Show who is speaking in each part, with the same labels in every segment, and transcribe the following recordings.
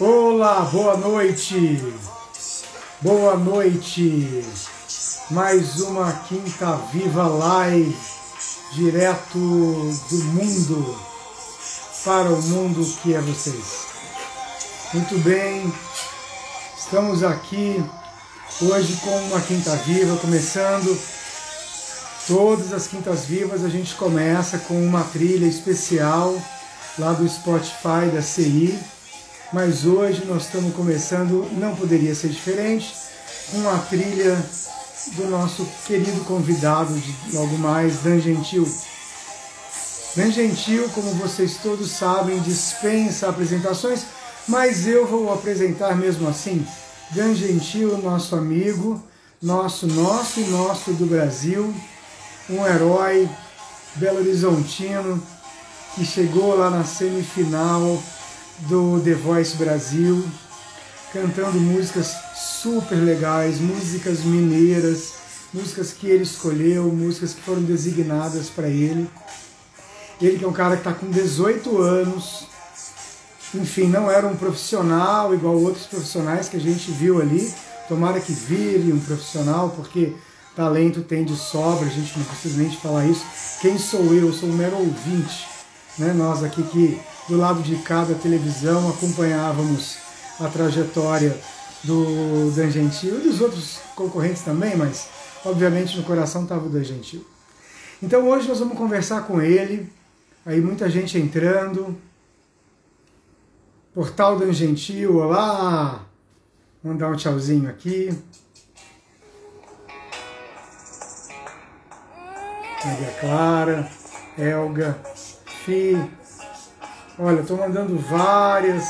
Speaker 1: Olá, boa noite. Boa noite. Mais uma Quinta Viva Live, direto do mundo para o mundo que é vocês. Muito bem, estamos aqui hoje com uma Quinta Viva, começando. Todas as Quintas Vivas a gente começa com uma trilha especial lá do Spotify da CI mas hoje nós estamos começando, não poderia ser diferente, com a trilha do nosso querido convidado de logo mais, Dan Gentil. Dan Gentil, como vocês todos sabem, dispensa apresentações, mas eu vou apresentar mesmo assim. Dan Gentil, nosso amigo, nosso, nosso e nosso do Brasil, um herói belo horizontino que chegou lá na semifinal do The Voice Brasil, cantando músicas super legais, músicas mineiras, músicas que ele escolheu, músicas que foram designadas para ele. Ele que é um cara que está com 18 anos, enfim, não era um profissional igual outros profissionais que a gente viu ali. Tomara que vire um profissional, porque talento tem de sobra, a gente não precisa nem de falar isso. Quem sou eu? Eu sou um mero ouvinte. Né? Nós aqui que do lado de cada televisão acompanhávamos a trajetória do Dan Gentil e dos outros concorrentes também, mas obviamente no coração estava o Dan Gentil. Então hoje nós vamos conversar com ele, aí muita gente entrando. Portal Dan Gentil, olá! Mandar um tchauzinho aqui. Maria Clara, Elga, Fi, Olha, estou mandando várias,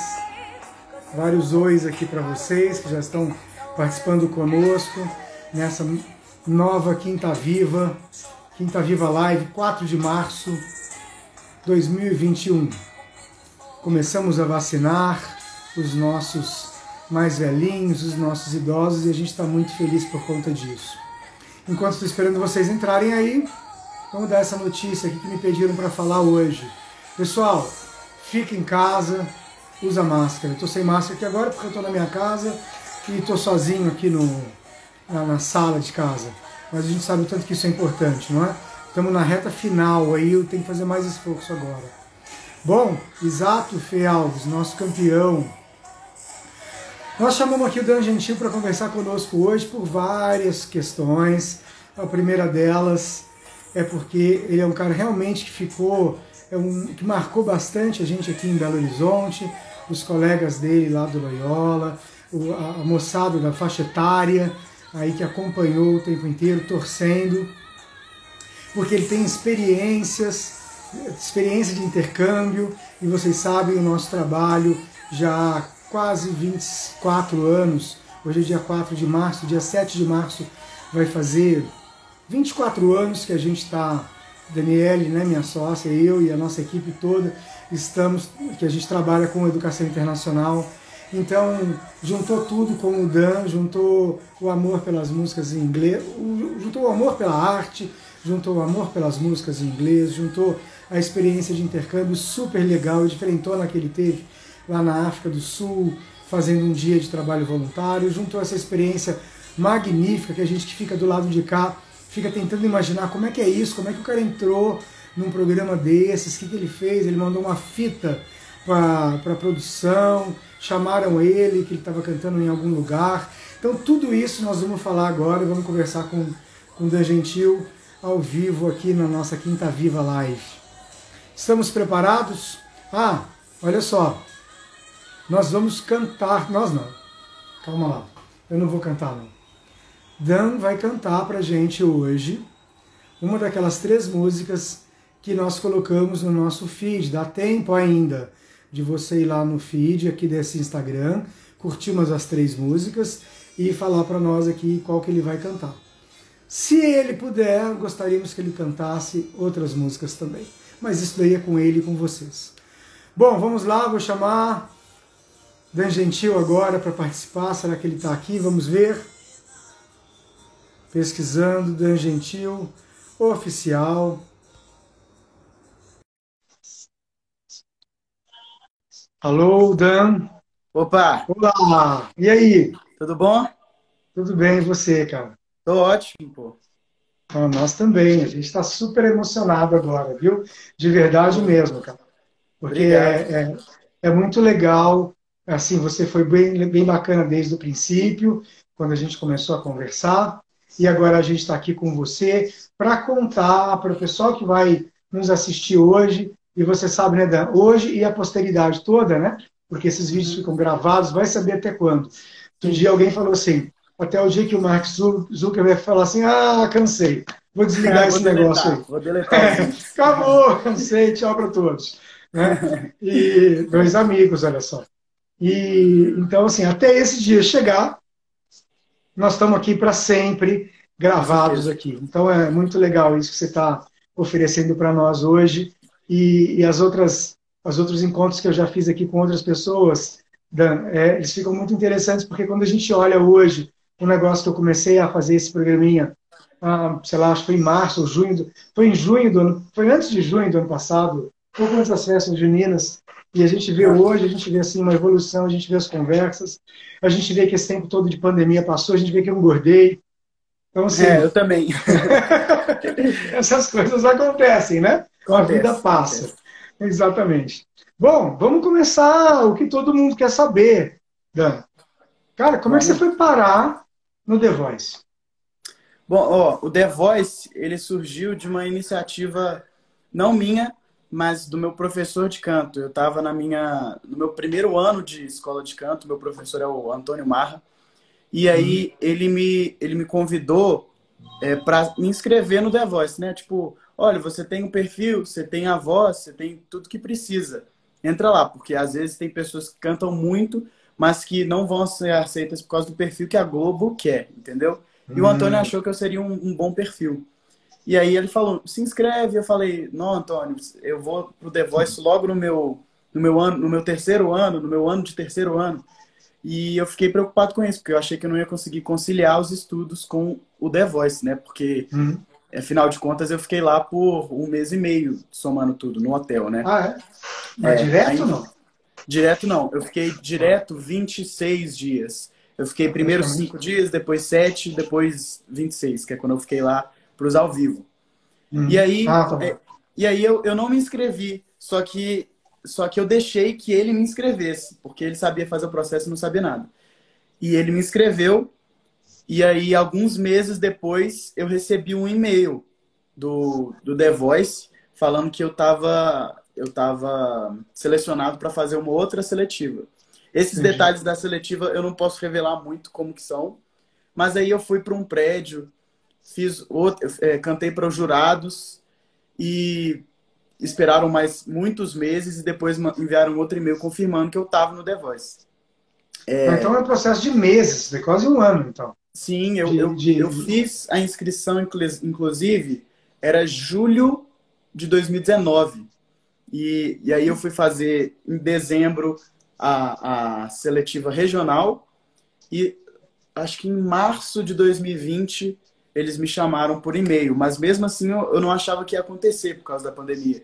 Speaker 1: vários ois aqui para vocês que já estão participando conosco nessa nova Quinta Viva, Quinta Viva Live, 4 de março 2021. Começamos a vacinar os nossos mais velhinhos, os nossos idosos, e a gente está muito feliz por conta disso. Enquanto estou esperando vocês entrarem aí, vamos dar essa notícia aqui que me pediram para falar hoje. Pessoal, fica em casa, usa máscara. Estou sem máscara aqui agora porque eu estou na minha casa e estou sozinho aqui no, na, na, sala de casa. Mas a gente sabe o tanto que isso é importante, não é? Estamos na reta final aí, eu tenho que fazer mais esforço agora. Bom, exato, Fê Alves, nosso campeão. Nós chamamos aqui o Dan Gentil para conversar conosco hoje por várias questões. A primeira delas é porque ele é um cara realmente que ficou é um, que marcou bastante a gente aqui em Belo Horizonte, os colegas dele lá do Loyola, o, a, moçada da faixa etária, aí que acompanhou o tempo inteiro, torcendo, porque ele tem experiências, experiência de intercâmbio, e vocês sabem o nosso trabalho já há quase 24 anos, hoje é dia 4 de março, dia 7 de março vai fazer 24 anos que a gente está Daniele, né, minha sócia, eu e a nossa equipe toda estamos, que a gente trabalha com educação internacional. Então, juntou tudo com o Dan, juntou o amor pelas músicas em inglês, juntou o amor pela arte, juntou o amor pelas músicas em inglês, juntou a experiência de intercâmbio super legal e diferentona que ele teve lá na África do Sul, fazendo um dia de trabalho voluntário, juntou essa experiência magnífica que a gente que fica do lado de cá fica tentando imaginar como é que é isso, como é que o cara entrou num programa desses, o que, que ele fez, ele mandou uma fita para produção, chamaram ele, que ele estava cantando em algum lugar. Então tudo isso nós vamos falar agora, vamos conversar com, com o Dan Gentil ao vivo aqui na nossa Quinta Viva Live. Estamos preparados? Ah, olha só, nós vamos cantar, nós não, calma lá, eu não vou cantar não. Dan vai cantar para gente hoje uma daquelas três músicas que nós colocamos no nosso feed. Dá tempo ainda de você ir lá no feed aqui desse Instagram, curtir umas das três músicas e falar para nós aqui qual que ele vai cantar. Se ele puder, gostaríamos que ele cantasse outras músicas também. Mas isso daí é com ele e com vocês. Bom, vamos lá, vou chamar Dan Gentil agora para participar. Será que ele está aqui? Vamos ver pesquisando Dan gentil oficial. Alô, Dan.
Speaker 2: Opa!
Speaker 1: Olá! E aí?
Speaker 2: Tudo bom?
Speaker 1: Tudo bem, e você, cara?
Speaker 2: Tô ótimo, pô.
Speaker 1: Ah, nós também, a gente está super emocionado agora, viu? De verdade mesmo, cara. Porque é, é, é, muito legal, assim, você foi bem, bem bacana desde o princípio, quando a gente começou a conversar, e agora a gente está aqui com você para contar para o pessoal que vai nos assistir hoje. E você sabe, né, Dan? Hoje e a posteridade toda, né? Porque esses vídeos ficam gravados, vai saber até quando. Um dia alguém falou assim: até o dia que o Mark Zuckerberg falar assim, ah, cansei, vou desligar é, esse negócio aí.
Speaker 2: Vou deletar. É,
Speaker 1: acabou, cansei, tchau para todos. Né? E dois amigos, olha só. E então, assim, até esse dia chegar, nós estamos aqui para sempre gravados aqui. Então é muito legal isso que você está oferecendo para nós hoje e, e, as outras os outros encontros que eu já fiz aqui com outras pessoas, Dan, é, eles ficam muito interessantes porque quando a gente olha hoje um negócio que eu comecei a fazer esse programinha, ah, sei lá, acho que foi em março ou junho, do, foi em junho do ano, foi antes de junho do ano passado, antes das festas juninas, e a gente vê hoje, a gente vê assim uma evolução, a gente vê as conversas, a gente vê que esse tempo todo de pandemia passou, a gente vê que eu engordei.
Speaker 2: Então, assim, é, eu também.
Speaker 1: essas coisas acontecem, né? Acontece, a vida passa. Acontece. Exatamente. Bom, vamos começar o que todo mundo quer saber, Dan. Cara, como é que você foi parar no The Voice?
Speaker 2: Bom, ó, o The Voice, ele surgiu de uma iniciativa não minha, mas do meu professor de canto. Eu estava na minha no meu primeiro ano de escola de canto, meu professor é o Antônio Marra. E aí hum. ele me ele me convidou é, para me inscrever no The Voice, né? Tipo, olha, você tem um perfil, você tem a voz, você tem tudo que precisa. Entra lá, porque às vezes tem pessoas que cantam muito, mas que não vão ser aceitas por causa do perfil que a Globo quer, entendeu? E o Antônio hum. achou que eu seria um, um, bom perfil. E aí ele falou, se inscreve. Eu falei, não, Antônio, eu vou pro The Voice logo no meu, no meu ano, no meu terceiro ano, no meu ano de terceiro ano. E eu fiquei preocupado com isso, porque eu achei que eu não ia conseguir conciliar os estudos com o The Voice, né? Porque, uhum. afinal de contas, eu fiquei lá por um mês e meio, somando tudo, no hotel, né?
Speaker 1: Ah, é? Mas é, direto ou não?
Speaker 2: Direto não, eu fiquei direto 26 dias. Eu fiquei primeiro 5 dias, depois 7, depois 26, que é quando eu fiquei lá para os ao vivo. Hum. E aí, ah, tá é, e aí eu, eu não me inscrevi, só que, só que eu deixei que ele me inscrevesse, porque ele sabia fazer o processo e não sabia nada. E ele me inscreveu, e aí alguns meses depois eu recebi um e-mail do, do The Voice falando que eu estava eu estava selecionado para fazer uma outra seletiva. Esses Entendi. detalhes da seletiva eu não posso revelar muito como que são, mas aí eu fui para um prédio, fiz outro, é, cantei para os jurados e esperaram mais muitos meses e depois enviaram outro e-mail confirmando que eu estava no The Voice.
Speaker 1: É... Então é um processo de meses, de quase um ano, então.
Speaker 2: Sim, eu, de, eu, de... eu fiz a inscrição, inclusive, era julho de 2019. E, e aí eu fui fazer em dezembro a, a seletiva regional e acho que em março de 2020 eles me chamaram por e-mail, mas mesmo assim eu, eu não achava que ia acontecer por causa da pandemia.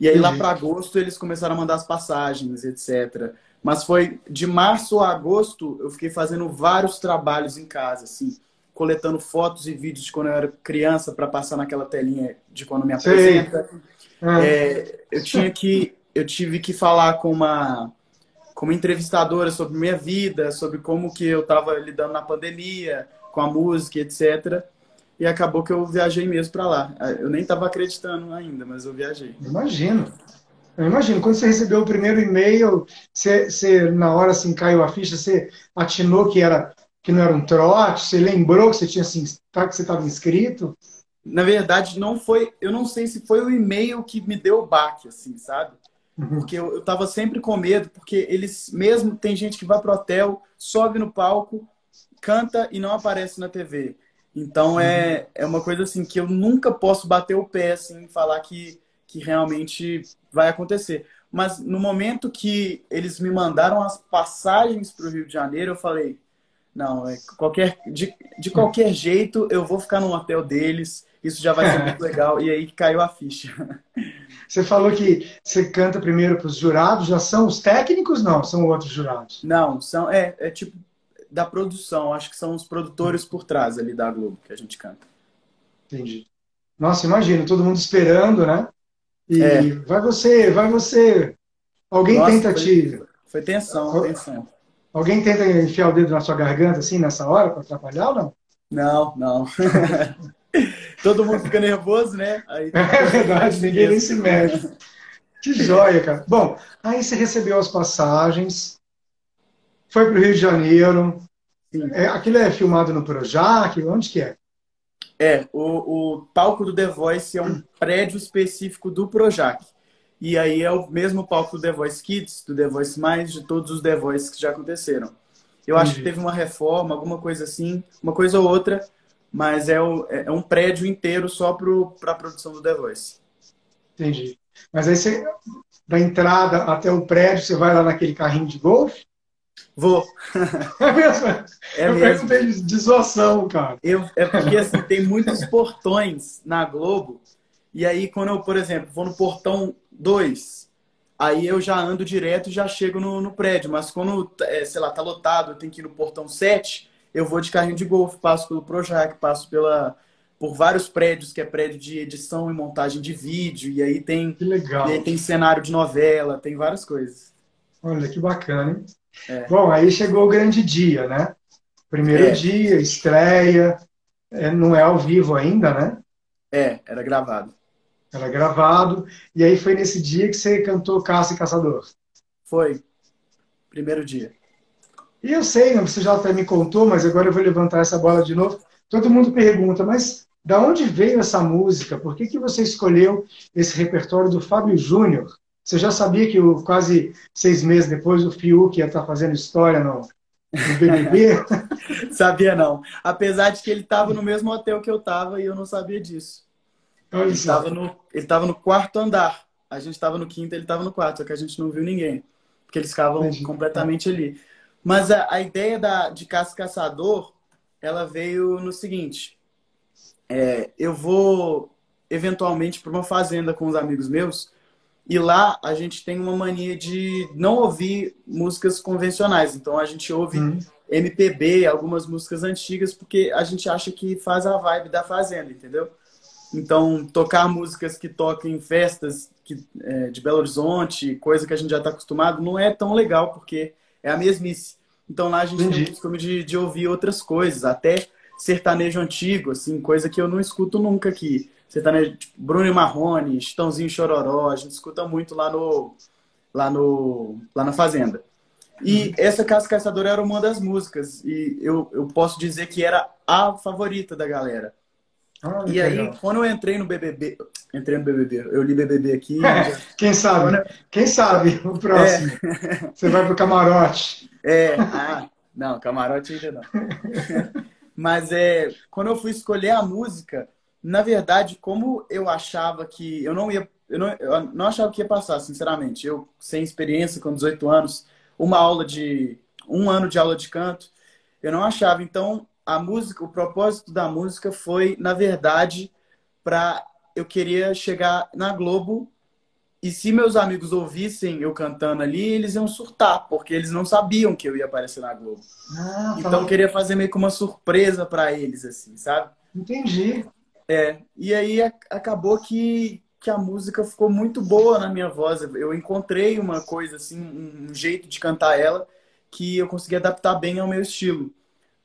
Speaker 2: E aí lá para agosto eles começaram a mandar as passagens, etc. Mas foi de março a agosto eu fiquei fazendo vários trabalhos em casa, assim, coletando fotos e vídeos de quando eu era criança para passar naquela telinha de quando me apresenta. Ah. É, eu tinha que eu tive que falar com uma como entrevistadora sobre minha vida, sobre como que eu estava lidando na pandemia, com a música, etc. E acabou que eu viajei mesmo para lá. Eu nem estava acreditando ainda, mas eu viajei.
Speaker 1: Imagino. Eu imagino, quando você recebeu o primeiro e-mail, você, você, na hora assim caiu a ficha, você atinou que era que não era um trote, você lembrou que você tinha assim, que você estava inscrito?
Speaker 2: na verdade, não foi. Eu não sei se foi o e-mail que me deu o baque, assim, sabe? Uhum. Porque eu, eu tava sempre com medo, porque eles mesmo tem gente que vai pro hotel, sobe no palco, canta e não aparece na TV. Então é, uhum. é uma coisa assim que eu nunca posso bater o pé assim e falar que, que realmente vai acontecer. Mas no momento que eles me mandaram as passagens para o Rio de Janeiro, eu falei, não, é qualquer, de, de qualquer jeito eu vou ficar no hotel deles, isso já vai ser muito legal. E aí caiu a ficha.
Speaker 1: Você falou que você canta primeiro para os jurados, já são os técnicos? Não, são outros jurados.
Speaker 2: Não, são é, é tipo da produção, acho que são os produtores por trás ali da Globo que a gente canta.
Speaker 1: Entendi. Nossa, imagina, todo mundo esperando, né? E é. vai você, vai você. Alguém Nossa, tenta
Speaker 2: foi,
Speaker 1: te.
Speaker 2: Foi tensão, tensão.
Speaker 1: Alguém tenta enfiar o dedo na sua garganta assim nessa hora para atrapalhar ou não?
Speaker 2: Não, não. Todo mundo fica nervoso, né?
Speaker 1: Aí, é verdade, ninguém nem se mexe. Que joia, cara. Bom, aí você recebeu as passagens, foi para o Rio de Janeiro. É, aquilo é filmado no Projac? Onde que é?
Speaker 2: É, o, o palco do The Voice é um prédio específico do Projac. E aí é o mesmo palco do The Voice Kids, do The Voice Mais, de todos os The Voice que já aconteceram. Eu acho que teve uma reforma, alguma coisa assim, uma coisa ou outra, mas é, o, é, é um prédio inteiro só para a produção do The Voice.
Speaker 1: Entendi. Mas aí você, da entrada até o prédio, você vai lá naquele carrinho de golfe?
Speaker 2: Vou.
Speaker 1: É mesmo? É eu mesmo. perguntei de zoação, cara.
Speaker 2: Eu, é porque assim, tem muitos portões na Globo. E aí, quando eu, por exemplo, vou no portão 2, aí eu já ando direto e já chego no, no prédio. Mas quando, é, sei lá, tá lotado, eu tenho que ir no portão 7, eu vou de carrinho de golfe, passo pelo Projac, passo pela, por vários prédios, que é prédio de edição e montagem de vídeo, e aí tem,
Speaker 1: que legal.
Speaker 2: Aí tem cenário de novela, tem várias coisas.
Speaker 1: Olha que bacana, hein? É. Bom, aí chegou o grande dia, né? Primeiro é. dia, estreia, é, não é ao vivo ainda, né?
Speaker 2: É, era gravado.
Speaker 1: Era gravado, e aí foi nesse dia que você cantou Caça e Caçador.
Speaker 2: Foi, primeiro dia.
Speaker 1: E eu sei, você já até me contou, mas agora eu vou levantar essa bola de novo. Todo mundo pergunta, mas da onde veio essa música? Por que, que você escolheu esse repertório do Fábio Júnior? Você já sabia que o, quase seis meses depois o Fiuk ia estar fazendo história no, no BBB?
Speaker 2: sabia não. Apesar de que ele estava no mesmo hotel que eu estava e eu não sabia disso. Olha ele estava no, ele no quarto andar. A gente estava no quinto, ele estava no quarto, só que a gente não viu ninguém. Porque eles ficavam Entendi. completamente ali. Mas a, a ideia da, de Caça Caçador, ela veio no seguinte. É, eu vou, eventualmente, para uma fazenda com os amigos meus. E lá a gente tem uma mania de não ouvir músicas convencionais. Então a gente ouve hum. MPB, algumas músicas antigas, porque a gente acha que faz a vibe da fazenda, entendeu? Então, tocar músicas que tocam em festas que, é, de Belo Horizonte, coisa que a gente já está acostumado, não é tão legal, porque é a mesmice. Então lá a gente Entendi. tem o costume de, de ouvir outras coisas, até sertanejo antigo, assim, coisa que eu não escuto nunca aqui. Sertanejo, tipo, Bruno e Marrone, Chitãozinho Chororó, a gente escuta muito lá no lá no lá na fazenda. E uhum. essa Caça Caçadora era uma das músicas e eu, eu posso dizer que era a favorita da galera. Ah, e aí, legal. quando eu entrei no BBB, entrei no BBB, eu li BBB aqui.
Speaker 1: É, já... Quem sabe? Eu... Quem sabe o próximo? É. Você vai pro camarote.
Speaker 2: É, ah, não, camarote ainda não. Mas é, quando eu fui escolher a música, na verdade, como eu achava que eu não ia, eu não, eu não achava que ia passar, sinceramente. Eu sem experiência, com 18 anos, uma aula de um ano de aula de canto, eu não achava. Então, a música, o propósito da música foi, na verdade, para eu queria chegar na Globo e se meus amigos ouvissem eu cantando ali, eles iam surtar, porque eles não sabiam que eu ia aparecer na Globo. Ah, então eu queria fazer meio que uma surpresa para eles, assim, sabe?
Speaker 1: Entendi.
Speaker 2: É, e aí acabou que, que a música ficou muito boa na minha voz. Eu encontrei uma coisa, assim, um jeito de cantar ela que eu consegui adaptar bem ao meu estilo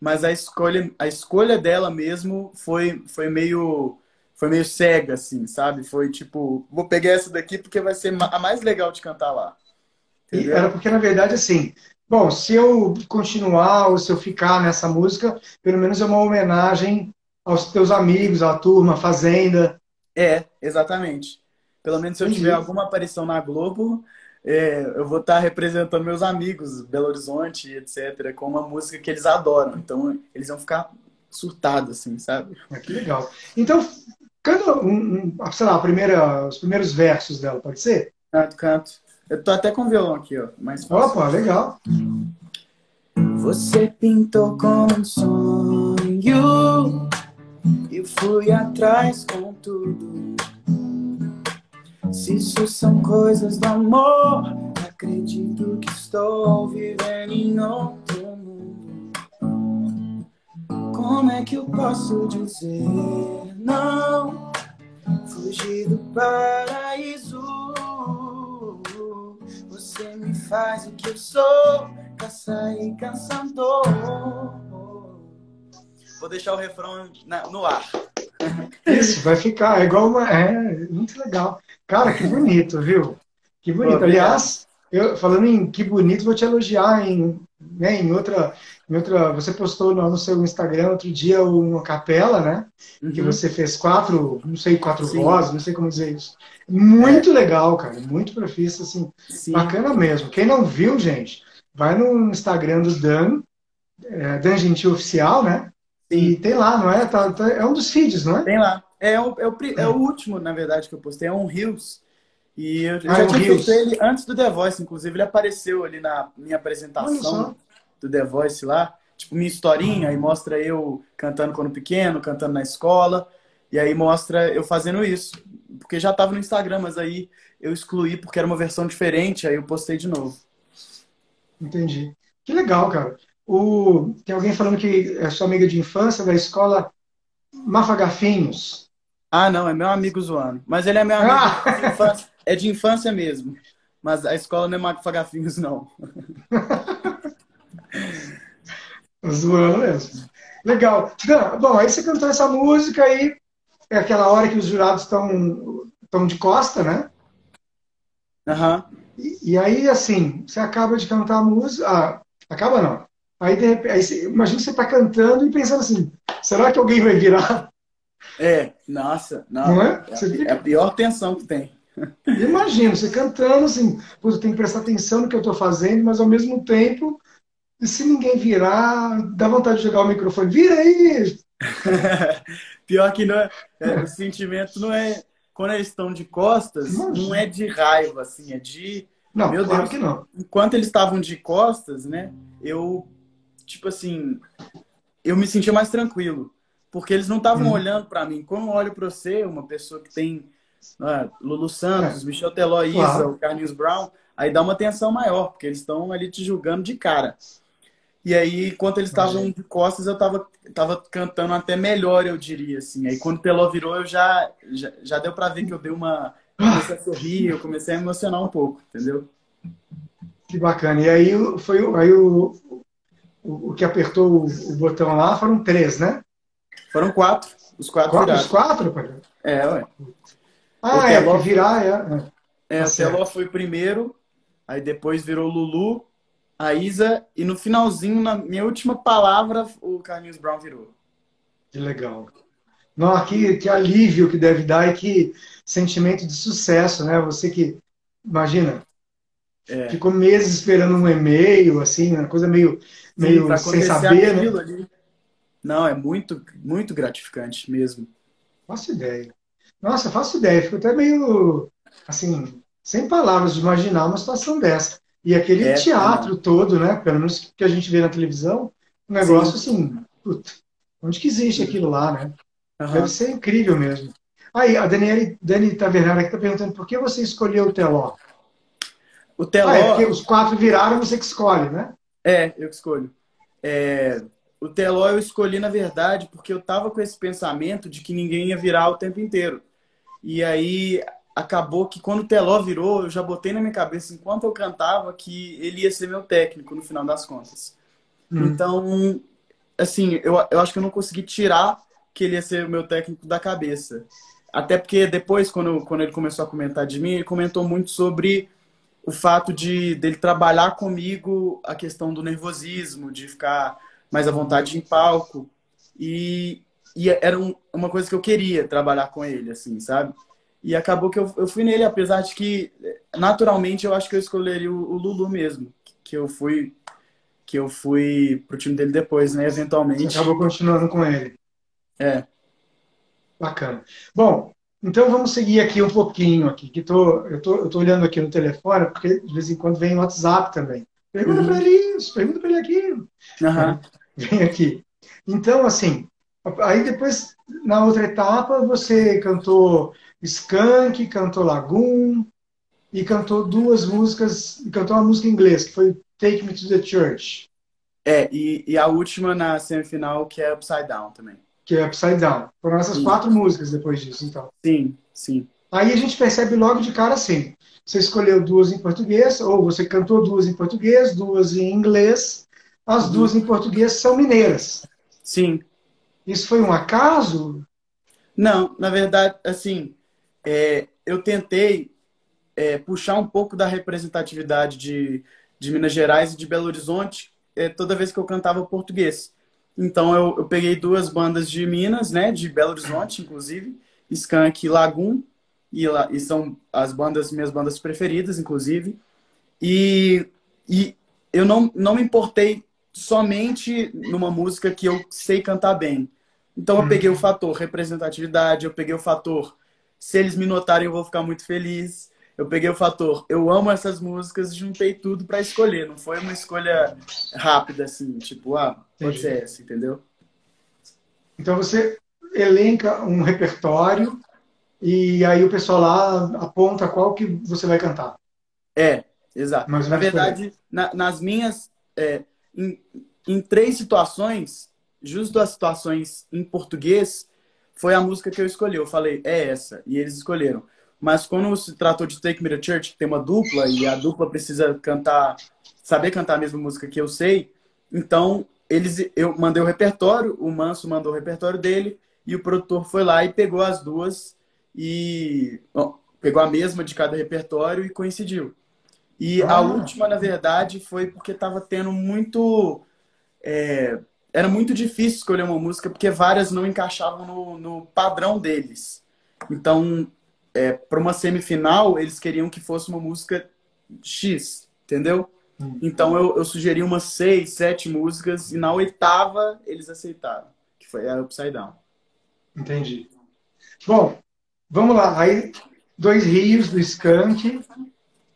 Speaker 2: mas a escolha, a escolha dela mesmo foi, foi meio foi meio cega, assim, sabe? Foi tipo, vou pegar essa daqui porque vai ser a mais legal de cantar lá.
Speaker 1: E era porque, na verdade, assim, bom, se eu continuar ou se eu ficar nessa música, pelo menos é uma homenagem aos teus amigos, à turma, à Fazenda.
Speaker 2: É, exatamente. Pelo menos se eu tiver alguma aparição na Globo, é, eu vou estar representando meus amigos, Belo Horizonte, etc., com uma música que eles adoram. Então, eles vão ficar surtados, assim, sabe?
Speaker 1: Ah, que legal. Então, canta, um, um, sei lá, primeira, os primeiros versos dela, pode ser?
Speaker 2: Canto, canto. Eu tô até com violão aqui, ó. Mais
Speaker 1: Opa, legal.
Speaker 2: Você pintou com um sonho e fui atrás com tudo Se isso são coisas do amor, acredito que estou vivendo em outro mundo. Como é que eu posso dizer não? Fugir do paraíso. Você me faz o que eu sou, caça e caçador. Vou deixar o refrão no ar.
Speaker 1: Isso, vai ficar. É igual uma. É, muito legal. Cara, que bonito, viu? Que bonito. Pô, Aliás, eu, falando em que bonito, vou te elogiar em, né, em outra. Em outra, você postou no, no seu Instagram outro dia uma capela, né? Uhum. Que você fez quatro, não sei, quatro Sim. vozes, não sei como dizer isso. Muito é. legal, cara. Muito profissa, assim. Sim. Bacana mesmo. Quem não viu, gente, vai no Instagram do Dan, é, Dan Gentil Oficial, né? E tem lá, não é? Tá, tá, é um dos feeds, não é?
Speaker 2: Tem lá. É o, é, o, é o último, na verdade, que eu postei. É um Rios. E eu, ah, já é tinha feito ele antes do The Voice, inclusive. Ele apareceu ali na minha apresentação do The Voice lá. Tipo, minha historinha. Aí mostra eu cantando quando pequeno, cantando na escola. E aí mostra eu fazendo isso. Porque já tava no Instagram, mas aí eu excluí porque era uma versão diferente. Aí eu postei de novo.
Speaker 1: Entendi. Que legal, cara. O, tem alguém falando que é sua amiga de infância da escola Mafagafinhos.
Speaker 2: Ah, não, é meu amigo zoando. Mas ele é meu amigo ah! de infância. É de infância mesmo. Mas a escola não é Mafagafinhos, não.
Speaker 1: zoando mesmo. Legal. Bom, aí você cantou essa música aí, é aquela hora que os jurados estão estão de costa, né?
Speaker 2: Aham. Uhum.
Speaker 1: E, e, aí, assim, você acaba de cantar a música. Ah, acaba não. Aí, de repente, aí você, imagina você tá cantando e pensando assim, será que alguém vai virar?
Speaker 2: É, nossa, não. não é? É, é a pior tensão que tem.
Speaker 1: Imagina, você cantando assim, eu tenho que prestar atenção no que eu estou fazendo, mas ao mesmo tempo, se ninguém virar, dá vontade de jogar o microfone, vira aí!
Speaker 2: Pior que não é, é, o sentimento não é. Quando eles estão de costas, Imagina. não é de raiva, assim, é de.
Speaker 1: Não, meu claro Deus, que não.
Speaker 2: Enquanto eles estavam de costas, né? Eu tipo assim, eu me sentia mais tranquilo. Porque eles não estavam hum. olhando para mim. Quando eu olho para você, uma pessoa que tem ah, Lulu Santos, é. Michel Teló, Isa, claro. o Carlinhos Brown, aí dá uma tensão maior, porque eles estão ali te julgando de cara. E aí, enquanto eles estavam de costas, eu tava, tava cantando até melhor, eu diria, assim. Aí quando o Teló virou, eu já, já, já deu para ver que eu dei uma... Comecei a sorrir, eu comecei a emocionar um pouco, entendeu?
Speaker 1: Que bacana. E aí, foi, aí o, o, que apertou o, botão lá foram três, né?
Speaker 2: Foram quatro. Os quatro, quatro viraram.
Speaker 1: Os quatro, pai?
Speaker 2: É, ué.
Speaker 1: Ah, o é, Teló, virar, é.
Speaker 2: É, é tá o Teló foi primeiro, aí depois virou Lulu, a Isa, e no finalzinho, na minha última palavra, o Carlinhos Brown virou.
Speaker 1: Que legal. Não, que, que alívio que deve dar e que sentimento de sucesso, né? Você que, imagina, é. ficou meses esperando um e-mail, assim, uma coisa meio meio sem saber, né? Ali.
Speaker 2: Não, é muito, muito gratificante mesmo.
Speaker 1: Faço ideia. Nossa, faço ideia. Fico até meio, assim, sem palavras de imaginar uma situação dessa. E aquele é, teatro todo, né? Pelo menos que a gente vê na televisão, um negócio Sim. assim, puta, onde que existe aquilo lá, né? Uhum. Deve ser incrível mesmo. Aí, a Daniele, Dani Tavernara aqui está perguntando por que você escolheu o Teló?
Speaker 2: O Teló...
Speaker 1: Ah, é porque os quatro viraram, você que escolhe, né?
Speaker 2: É, eu que escolho. É, o Teló eu escolhi, na verdade, porque eu tava com esse pensamento de que ninguém ia virar o tempo inteiro. E aí acabou que quando o Teló virou, eu já botei na minha cabeça, enquanto eu cantava, que ele ia ser meu técnico no final das contas. Hum. Então, assim, eu, eu acho que eu não consegui tirar que ele ia ser o meu técnico da cabeça. Até porque depois, quando, quando ele começou a comentar de mim, ele comentou muito sobre o fato de dele trabalhar comigo a questão do nervosismo, de ficar mais à vontade em palco. E, e era um, uma coisa que eu queria trabalhar com ele, assim, sabe? E acabou que eu, eu fui nele, apesar de que, naturalmente, eu acho que eu escolheria o, o Lulu mesmo, que eu fui que eu fui pro time dele depois, né, eventualmente.
Speaker 1: Acabou continuando com ele.
Speaker 2: É.
Speaker 1: Bacana. Bom, então vamos seguir aqui um pouquinho aqui, que tô, eu tô, eu tô olhando aqui no telefone, porque de vez em quando vem o WhatsApp também. Pergunta uhum. para ele isso, pergunta para ele aquilo. Uhum. Vem aqui. Então, assim, aí depois, na outra etapa, você cantou Skank, cantou Lagoon e cantou duas músicas, cantou uma música em inglês, que foi Take Me to the Church.
Speaker 2: É, e, e a última na semifinal, que é Upside Down também.
Speaker 1: Que é Upside Down. Foram essas sim. quatro músicas depois disso, então.
Speaker 2: Sim, sim.
Speaker 1: Aí a gente percebe logo de cara assim: você escolheu duas em português, ou você cantou duas em português, duas em inglês. As uhum. duas em português são mineiras.
Speaker 2: Sim.
Speaker 1: Isso foi um acaso?
Speaker 2: Não, na verdade, assim, é, eu tentei é, puxar um pouco da representatividade de, de Minas Gerais e de Belo Horizonte é, toda vez que eu cantava português. Então eu, eu, peguei duas bandas de Minas, né, de Belo Horizonte, inclusive, Skank e Lagoon, e, e são as bandas minhas bandas preferidas, inclusive. E, e eu não, não me importei somente numa música que eu sei cantar bem. Então eu peguei o uhum. fator representatividade, eu peguei o fator se eles me notarem eu vou ficar muito feliz. Eu peguei o fator eu amo essas músicas e juntei tudo para escolher. Não foi uma escolha rápida assim, tipo, ah, pode Entendi. ser essa, entendeu?
Speaker 1: Então você elenca um repertório e aí o pessoal lá aponta qual que você vai cantar.
Speaker 2: É, exato. Mas na verdade, na, nas minhas é, em, em três situações, justo as situações em português, foi a música que eu escolhi. Eu falei, é essa. E eles escolheram. Mas quando se tratou de Take Me to Church, que tem uma dupla, e a dupla precisa cantar, saber cantar a mesma música que eu sei, então eles, eu mandei o repertório, o Manso mandou o repertório dele, e o produtor foi lá e pegou as duas, e ó, pegou a mesma de cada repertório e coincidiu. E ah. a última, na verdade, foi porque estava tendo muito. É, era muito difícil escolher uma música porque várias não encaixavam no, no padrão deles. Então, é, para uma semifinal, eles queriam que fosse uma música X, entendeu? Hum. Então eu, eu, sugeri umas seis, sete músicas e na oitava eles aceitaram, que foi a Upside Down.
Speaker 1: Entendi. Bom, vamos lá. Aí, Dois Rios do Skank,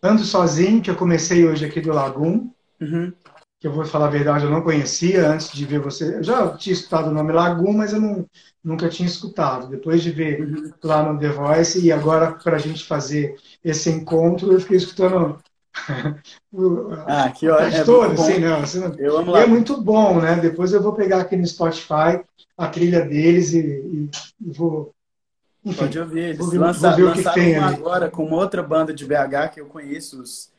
Speaker 1: Ando Sozinho, que eu comecei hoje aqui do Lagum. Uhum. Que eu vou falar a verdade, eu não conhecia antes de ver você. Eu já tinha escutado o nome Lagum, mas eu não, nunca tinha escutado. Depois de ver uhum. lá no The Voice e agora para a gente fazer esse encontro, eu fiquei escutando
Speaker 2: ah, que hora.
Speaker 1: É toda, assim, não, assim, não. Eu amo lá. É muito bom, né? Depois eu vou pegar aqui no Spotify a trilha deles e, e, e vou
Speaker 2: enfim, Pode ouvir. Eles vou, lança, vou ver o que tem agora com uma outra banda de BH que eu conheço os,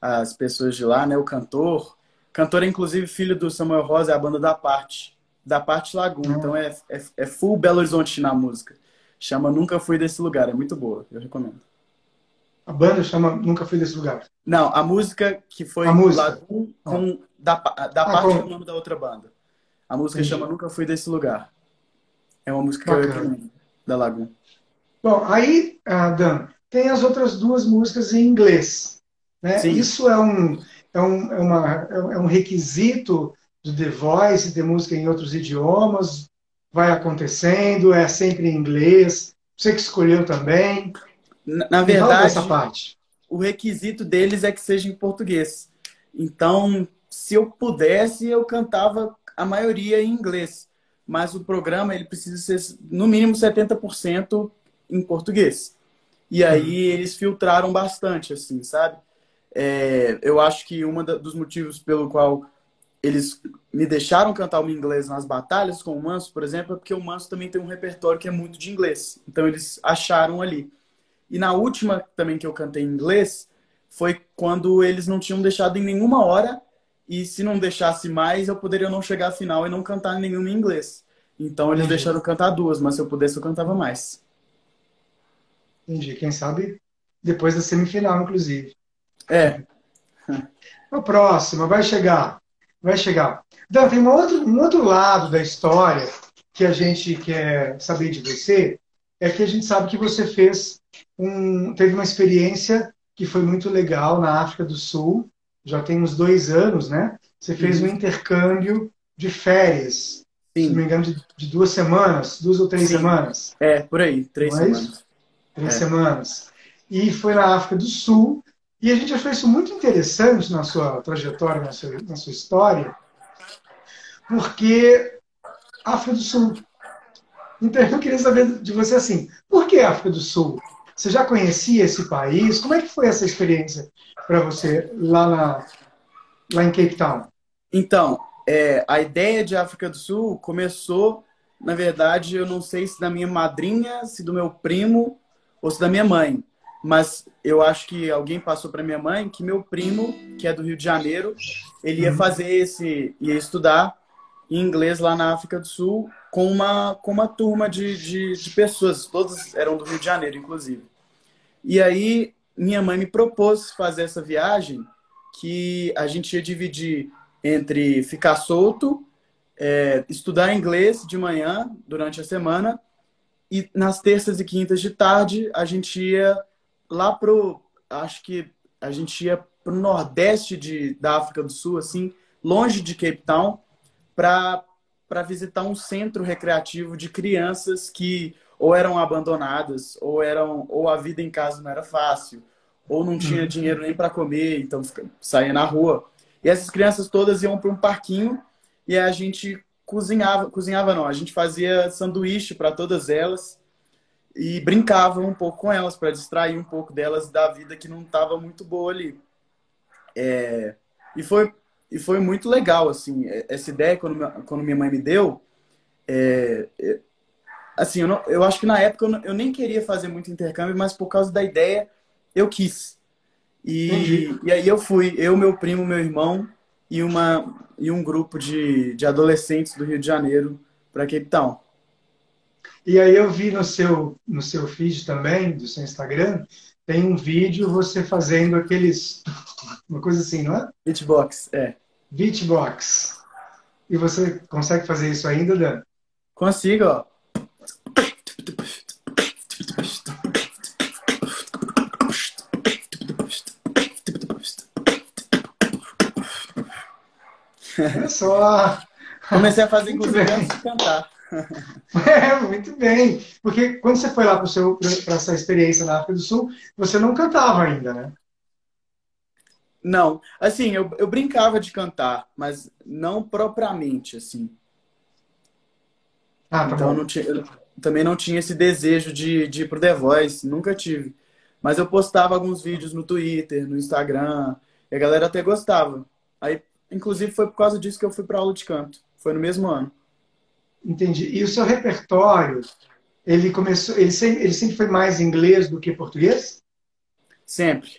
Speaker 2: as pessoas de lá, né? O cantor. O cantor é inclusive filho do Samuel Rosa, é a banda da parte. Da parte Lagoon. Ah. Então é, é, é, full Belo Horizonte na música. Chama Nunca Fui Desse Lugar. É muito boa. Eu recomendo.
Speaker 1: A banda chama Nunca Fui Desse Lugar?
Speaker 2: Não, a música que foi a
Speaker 1: música.
Speaker 2: Lagoon com, da, da ah, parte com... do nome da outra banda. A música Entendi. chama Nunca Fui Desse Lugar. É uma música Bacana. que eu recomendo. Da Lagoon.
Speaker 1: Bom, aí, ah, Dan, tem as outras duas músicas em inglês. Né? Isso é um, é, um, é, uma, é um requisito do The Voice, ter música em outros idiomas, vai acontecendo, é sempre em inglês. Você que escolheu também.
Speaker 2: Na, na verdade, essa parte. o requisito deles é que seja em português. Então, se eu pudesse, eu cantava a maioria em inglês. Mas o programa ele precisa ser no mínimo 70% em português. E aí eles filtraram bastante, assim, sabe? É, eu acho que um dos motivos pelo qual eles me deixaram cantar o inglês nas batalhas com o Manso, por exemplo, é porque o Manso também tem um repertório que é muito de inglês. Então eles acharam ali. E na última também que eu cantei em inglês, foi quando eles não tinham deixado em nenhuma hora. E se não deixasse mais, eu poderia não chegar à final e não cantar nenhuma em inglês. Então eles deixaram cantar duas, mas se eu pudesse, eu cantava mais.
Speaker 1: Entendi. Quem sabe depois da semifinal, inclusive.
Speaker 2: É.
Speaker 1: A próxima, vai chegar. Vai chegar. Dan, tem um outro, um outro lado da história que a gente quer saber de você, é que a gente sabe que você fez um, teve uma experiência que foi muito legal na África do Sul, já tem uns dois anos, né? Você fez uhum. um intercâmbio de férias, Sim. se não me engano, de, de duas semanas, duas ou três Sim. semanas.
Speaker 2: É, por aí, três semanas.
Speaker 1: É três é. semanas. E foi na África do Sul. E a gente achou isso muito interessante na sua trajetória, na sua, na sua história, porque África do Sul. Então eu queria saber de você assim, por que África do Sul? Você já conhecia esse país? Como é que foi essa experiência para você lá, na, lá em Cape Town?
Speaker 2: Então, é, a ideia de África do Sul começou, na verdade, eu não sei se da minha madrinha, se do meu primo ou se da minha mãe. Mas eu acho que alguém passou para minha mãe que meu primo, que é do Rio de Janeiro, ele ia uhum. fazer esse, ia estudar inglês lá na África do Sul com uma, com uma turma de, de, de pessoas, todas eram do Rio de Janeiro, inclusive. E aí minha mãe me propôs fazer essa viagem que a gente ia dividir entre ficar solto, é, estudar inglês de manhã durante a semana e nas terças e quintas de tarde a gente ia lá pro acho que a gente ia pro nordeste de, da África do Sul assim longe de Cape Town para visitar um centro recreativo de crianças que ou eram abandonadas ou eram ou a vida em casa não era fácil ou não tinha uhum. dinheiro nem para comer então saía na rua e essas crianças todas iam para um parquinho e a gente cozinhava, cozinhava não, a gente fazia sanduíche para todas elas e brincava um pouco com elas para distrair um pouco delas da vida que não estava muito boa ali. É, e foi e foi muito legal assim é, essa ideia quando quando minha mãe me deu. É, é, assim, eu, não, eu acho que na época eu, não, eu nem queria fazer muito intercâmbio, mas por causa da ideia eu quis. E, e aí eu fui, eu, meu primo, meu irmão e, uma, e um grupo de, de adolescentes do Rio de Janeiro para Cape Town.
Speaker 1: E aí eu vi no seu, no seu feed também, do seu Instagram, tem um vídeo você fazendo aqueles. Uma coisa assim, não é?
Speaker 2: Beatbox, é.
Speaker 1: Beatbox. E você consegue fazer isso ainda, Dan?
Speaker 2: Consigo, ó.
Speaker 1: Olha só.
Speaker 2: Comecei a fazer, inclusive, antes de cantar.
Speaker 1: É, muito bem. Porque quando você foi lá para essa experiência na África do Sul, você não cantava ainda, né?
Speaker 2: Não. Assim, eu, eu brincava de cantar, mas não propriamente, assim. Ah, tá então. Não tinha, eu também não tinha esse desejo de, de ir pro The Voice, nunca tive. Mas eu postava alguns vídeos no Twitter, no Instagram, e a galera até gostava. Aí Inclusive, foi por causa disso que eu fui para aula de canto. Foi no mesmo ano.
Speaker 1: Entendi. E o seu repertório, ele começou, ele sempre, ele sempre foi mais inglês do que português?
Speaker 2: Sempre.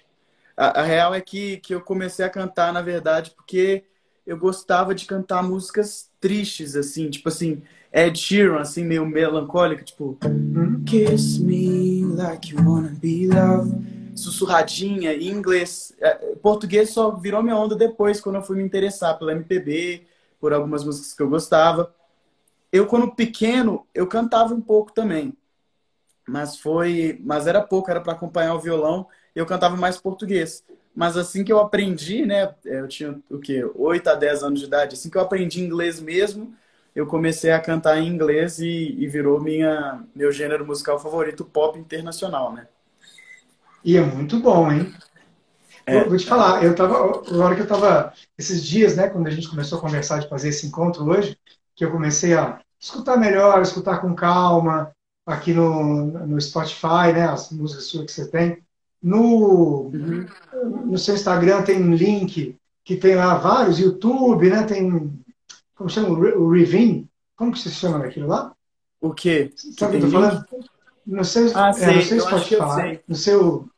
Speaker 2: A, a, real é que, que eu comecei a cantar, na verdade, porque eu gostava de cantar músicas tristes, assim, tipo assim, Ed Sheeran, assim, meio melancólica, tipo, uhum. Kiss me like you wanna be loved sussurradinha em inglês. É, português só virou minha onda depois, quando eu fui me interessar pela MPB, por algumas músicas que eu gostava. Eu, quando pequeno, eu cantava um pouco também. Mas foi, mas era pouco, era para acompanhar o violão. Eu cantava mais português. Mas assim que eu aprendi, né, eu tinha o quê? 8 a 10 anos de idade, assim que eu aprendi inglês mesmo, eu comecei a cantar em inglês e, e virou minha meu gênero musical favorito, pop internacional, né?
Speaker 1: E é muito bom, hein? É. Vou te falar, eu tava, na hora que eu tava, esses dias, né, quando a gente começou a conversar de fazer esse encontro hoje, que eu comecei a escutar melhor, escutar com calma, aqui no, no Spotify, né, as músicas suas que você tem. No, uhum. no seu Instagram tem um link que tem lá vários, YouTube, né, tem, como chama, o Revin, como que se chama aquilo lá?
Speaker 2: O quê?
Speaker 1: Sabe o que eu tô falando? No seu, ah, é, no seu Spotify, no seu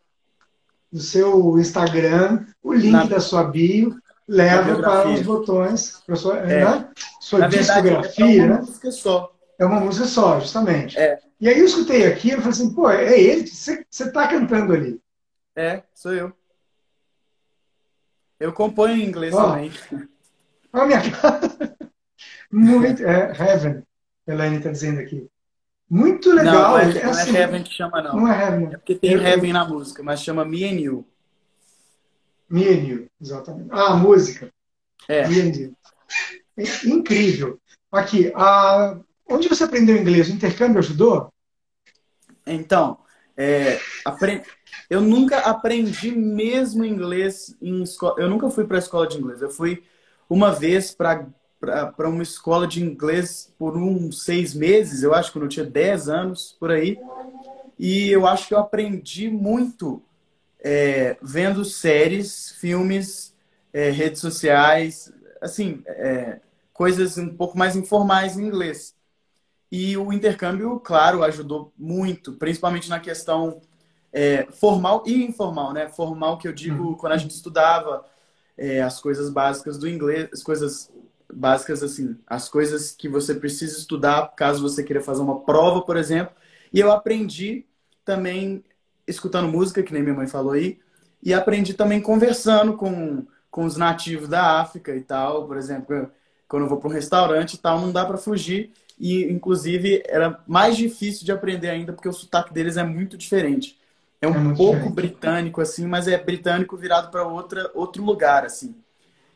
Speaker 1: no seu Instagram, o link Na... da sua bio leva para os botões, para sua, é. né? Sua
Speaker 2: Na
Speaker 1: discografia. Verdade, é
Speaker 2: uma né? música só.
Speaker 1: É uma música só, justamente.
Speaker 2: É.
Speaker 1: E aí eu escutei aqui, eu falei assim, pô, é ele, você está cantando ali.
Speaker 2: É, sou eu. Eu componho em inglês oh. também.
Speaker 1: Olha a minha cara. Muito, é, Heaven, a Elaine está dizendo aqui. Muito legal.
Speaker 2: Não, não é,
Speaker 1: é,
Speaker 2: assim, não é Heaven que chama, não.
Speaker 1: Não é Heaven.
Speaker 2: É porque tem eu, Heaven na música, mas chama Me and You.
Speaker 1: Me and You, exatamente. Ah, a música.
Speaker 2: É.
Speaker 1: Me and You. Incrível. Aqui, a... onde você aprendeu inglês? O intercâmbio ajudou?
Speaker 2: Então, é, eu nunca aprendi mesmo inglês em escola. Eu nunca fui para a escola de inglês. Eu fui uma vez para para uma escola de inglês por uns seis meses, eu acho, quando eu tinha 10 anos, por aí. E eu acho que eu aprendi muito é, vendo séries, filmes, é, redes sociais, assim, é, coisas um pouco mais informais em inglês. E o intercâmbio, claro, ajudou muito, principalmente na questão é, formal e informal, né? Formal que eu digo uhum. quando a gente estudava é, as coisas básicas do inglês, as coisas básicas assim, as coisas que você precisa estudar caso você queira fazer uma prova, por exemplo. E eu aprendi também escutando música, que nem minha mãe falou aí, e aprendi também conversando com, com os nativos da África e tal. Por exemplo, quando eu vou para um restaurante e tal, não dá para fugir. E, inclusive, era mais difícil de aprender ainda, porque o sotaque deles é muito diferente. É um é pouco diferente. britânico, assim, mas é britânico virado para outro lugar, assim.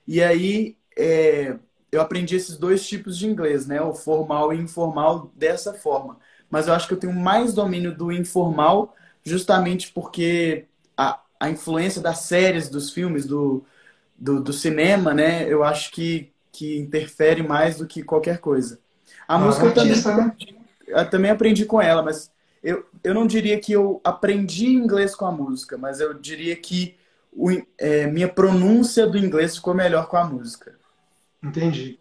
Speaker 2: E aí, é, eu aprendi esses dois tipos de inglês, né? O formal e informal dessa forma. Mas eu acho que eu tenho mais domínio do informal justamente porque a, a influência das séries, dos filmes, do, do, do, cinema, né? Eu acho que, que interfere mais do que qualquer coisa. A ah, música eu também, né? eu também aprendi com ela, mas eu, eu não diria que eu aprendi inglês com a música, mas eu diria que o, é, minha pronúncia do inglês ficou melhor com a música.
Speaker 1: Entendi.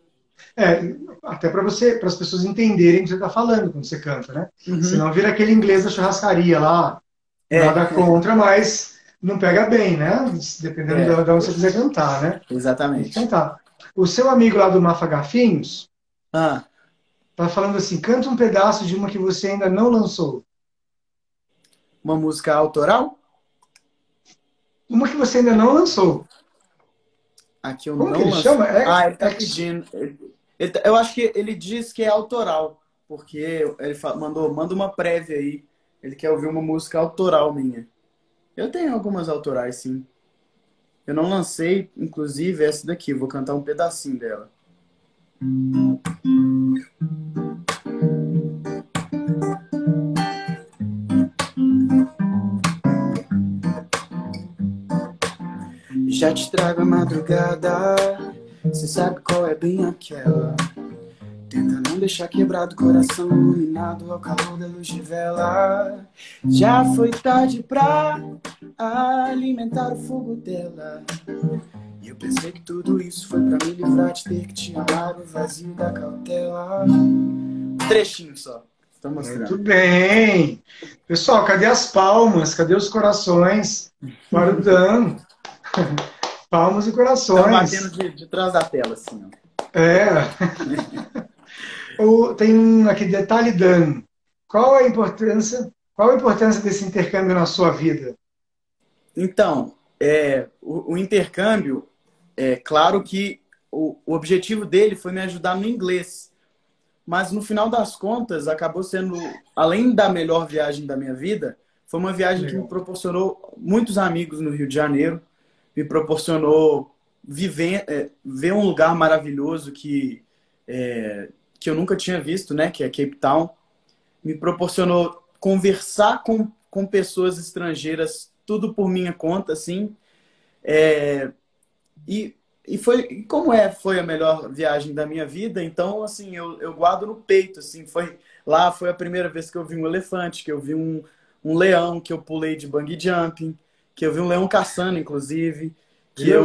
Speaker 1: É, até para você, para as pessoas entenderem o que você está falando quando você canta, né? Uhum. Senão vira aquele inglês da churrascaria lá, é, nada contra, mas não pega bem, né? Dependendo é. de onde você quiser cantar, né?
Speaker 2: Exatamente.
Speaker 1: Cantar. O seu amigo lá do Mafagafinhos
Speaker 2: ah.
Speaker 1: tá falando assim, canta um pedaço de uma que você ainda não lançou.
Speaker 2: Uma música autoral?
Speaker 1: Uma que você ainda não lançou.
Speaker 2: Aqui eu Como não que ele chama? É, ah, ele tá pedindo. Ele, eu acho que ele diz que é autoral, porque ele mandou, manda uma prévia aí. Ele quer ouvir uma música autoral minha. Eu tenho algumas autorais, sim. Eu não lancei, inclusive, essa daqui. Vou cantar um pedacinho dela. Já te trago a madrugada, cê sabe qual é bem aquela. Tenta não deixar quebrado o coração iluminado ao calor da luz de vela. Já foi tarde pra alimentar o fogo dela. E eu pensei que tudo isso foi pra me livrar de ter que te amar no vazio da cautela. Um trechinho só. Tô mostrando.
Speaker 1: Muito bem. Pessoal, cadê as palmas? Cadê os corações? Guardando. palmas e corações. Estão
Speaker 2: batendo de, de trás da tela, assim. Ó.
Speaker 1: É. tem um aqui, detalhe Dan. Qual a importância, qual a importância desse intercâmbio na sua vida?
Speaker 2: Então, é, o, o intercâmbio, é claro que o, o objetivo dele foi me ajudar no inglês. Mas no final das contas, acabou sendo, além da melhor viagem da minha vida, foi uma viagem que me proporcionou muitos amigos no Rio de Janeiro, me proporcionou viver, é, ver um lugar maravilhoso que é, que eu nunca tinha visto, né, que é Cape Town, me proporcionou conversar com, com pessoas estrangeiras, tudo por minha conta, assim. É, e, e foi como é foi a melhor viagem da minha vida, então assim eu, eu guardo no peito, assim. Foi lá foi a primeira vez que eu vi um elefante, que eu vi um, um leão, que eu pulei de bungee jumping, que eu vi um leão caçando, inclusive, que eu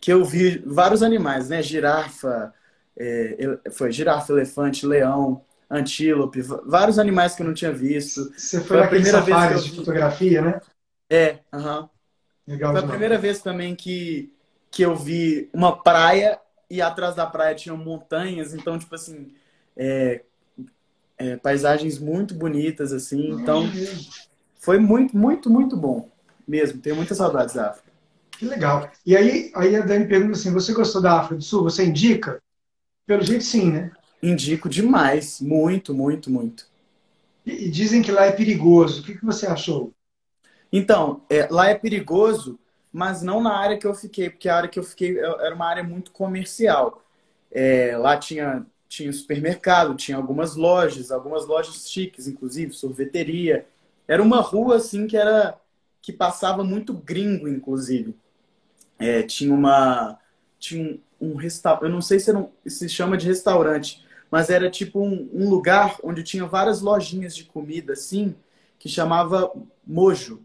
Speaker 2: que eu vi vários animais, né, girafa, é, foi girafa, elefante, leão, antílope, vários animais que eu não tinha visto.
Speaker 1: Você foi, foi a primeira vez que eu vi... de fotografia, né?
Speaker 2: É, aham. Legal foi a primeira vez também que, que eu vi uma praia e atrás da praia tinham montanhas, então, tipo assim, é, é, paisagens muito bonitas, assim. Então, foi muito, muito, muito bom mesmo. Tenho muitas saudades da África.
Speaker 1: Que legal. E aí, aí a Dani pergunta assim: você gostou da África do Sul? Você indica? Pelo jeito, sim, né?
Speaker 2: Indico demais. Muito, muito, muito.
Speaker 1: E, e dizem que lá é perigoso. O que, que você achou?
Speaker 2: Então, é, lá é perigoso, mas não na área que eu fiquei, porque a área que eu fiquei era uma área muito comercial. É, lá tinha, tinha supermercado, tinha algumas lojas, algumas lojas chiques, inclusive, sorveteria. Era uma rua, assim, que era que passava muito gringo, inclusive. É, tinha uma... Tinha um restaurante, eu não sei se, não, se chama de restaurante, mas era tipo um, um, lugar onde tinha várias lojinhas de comida, assim, que chamava Mojo.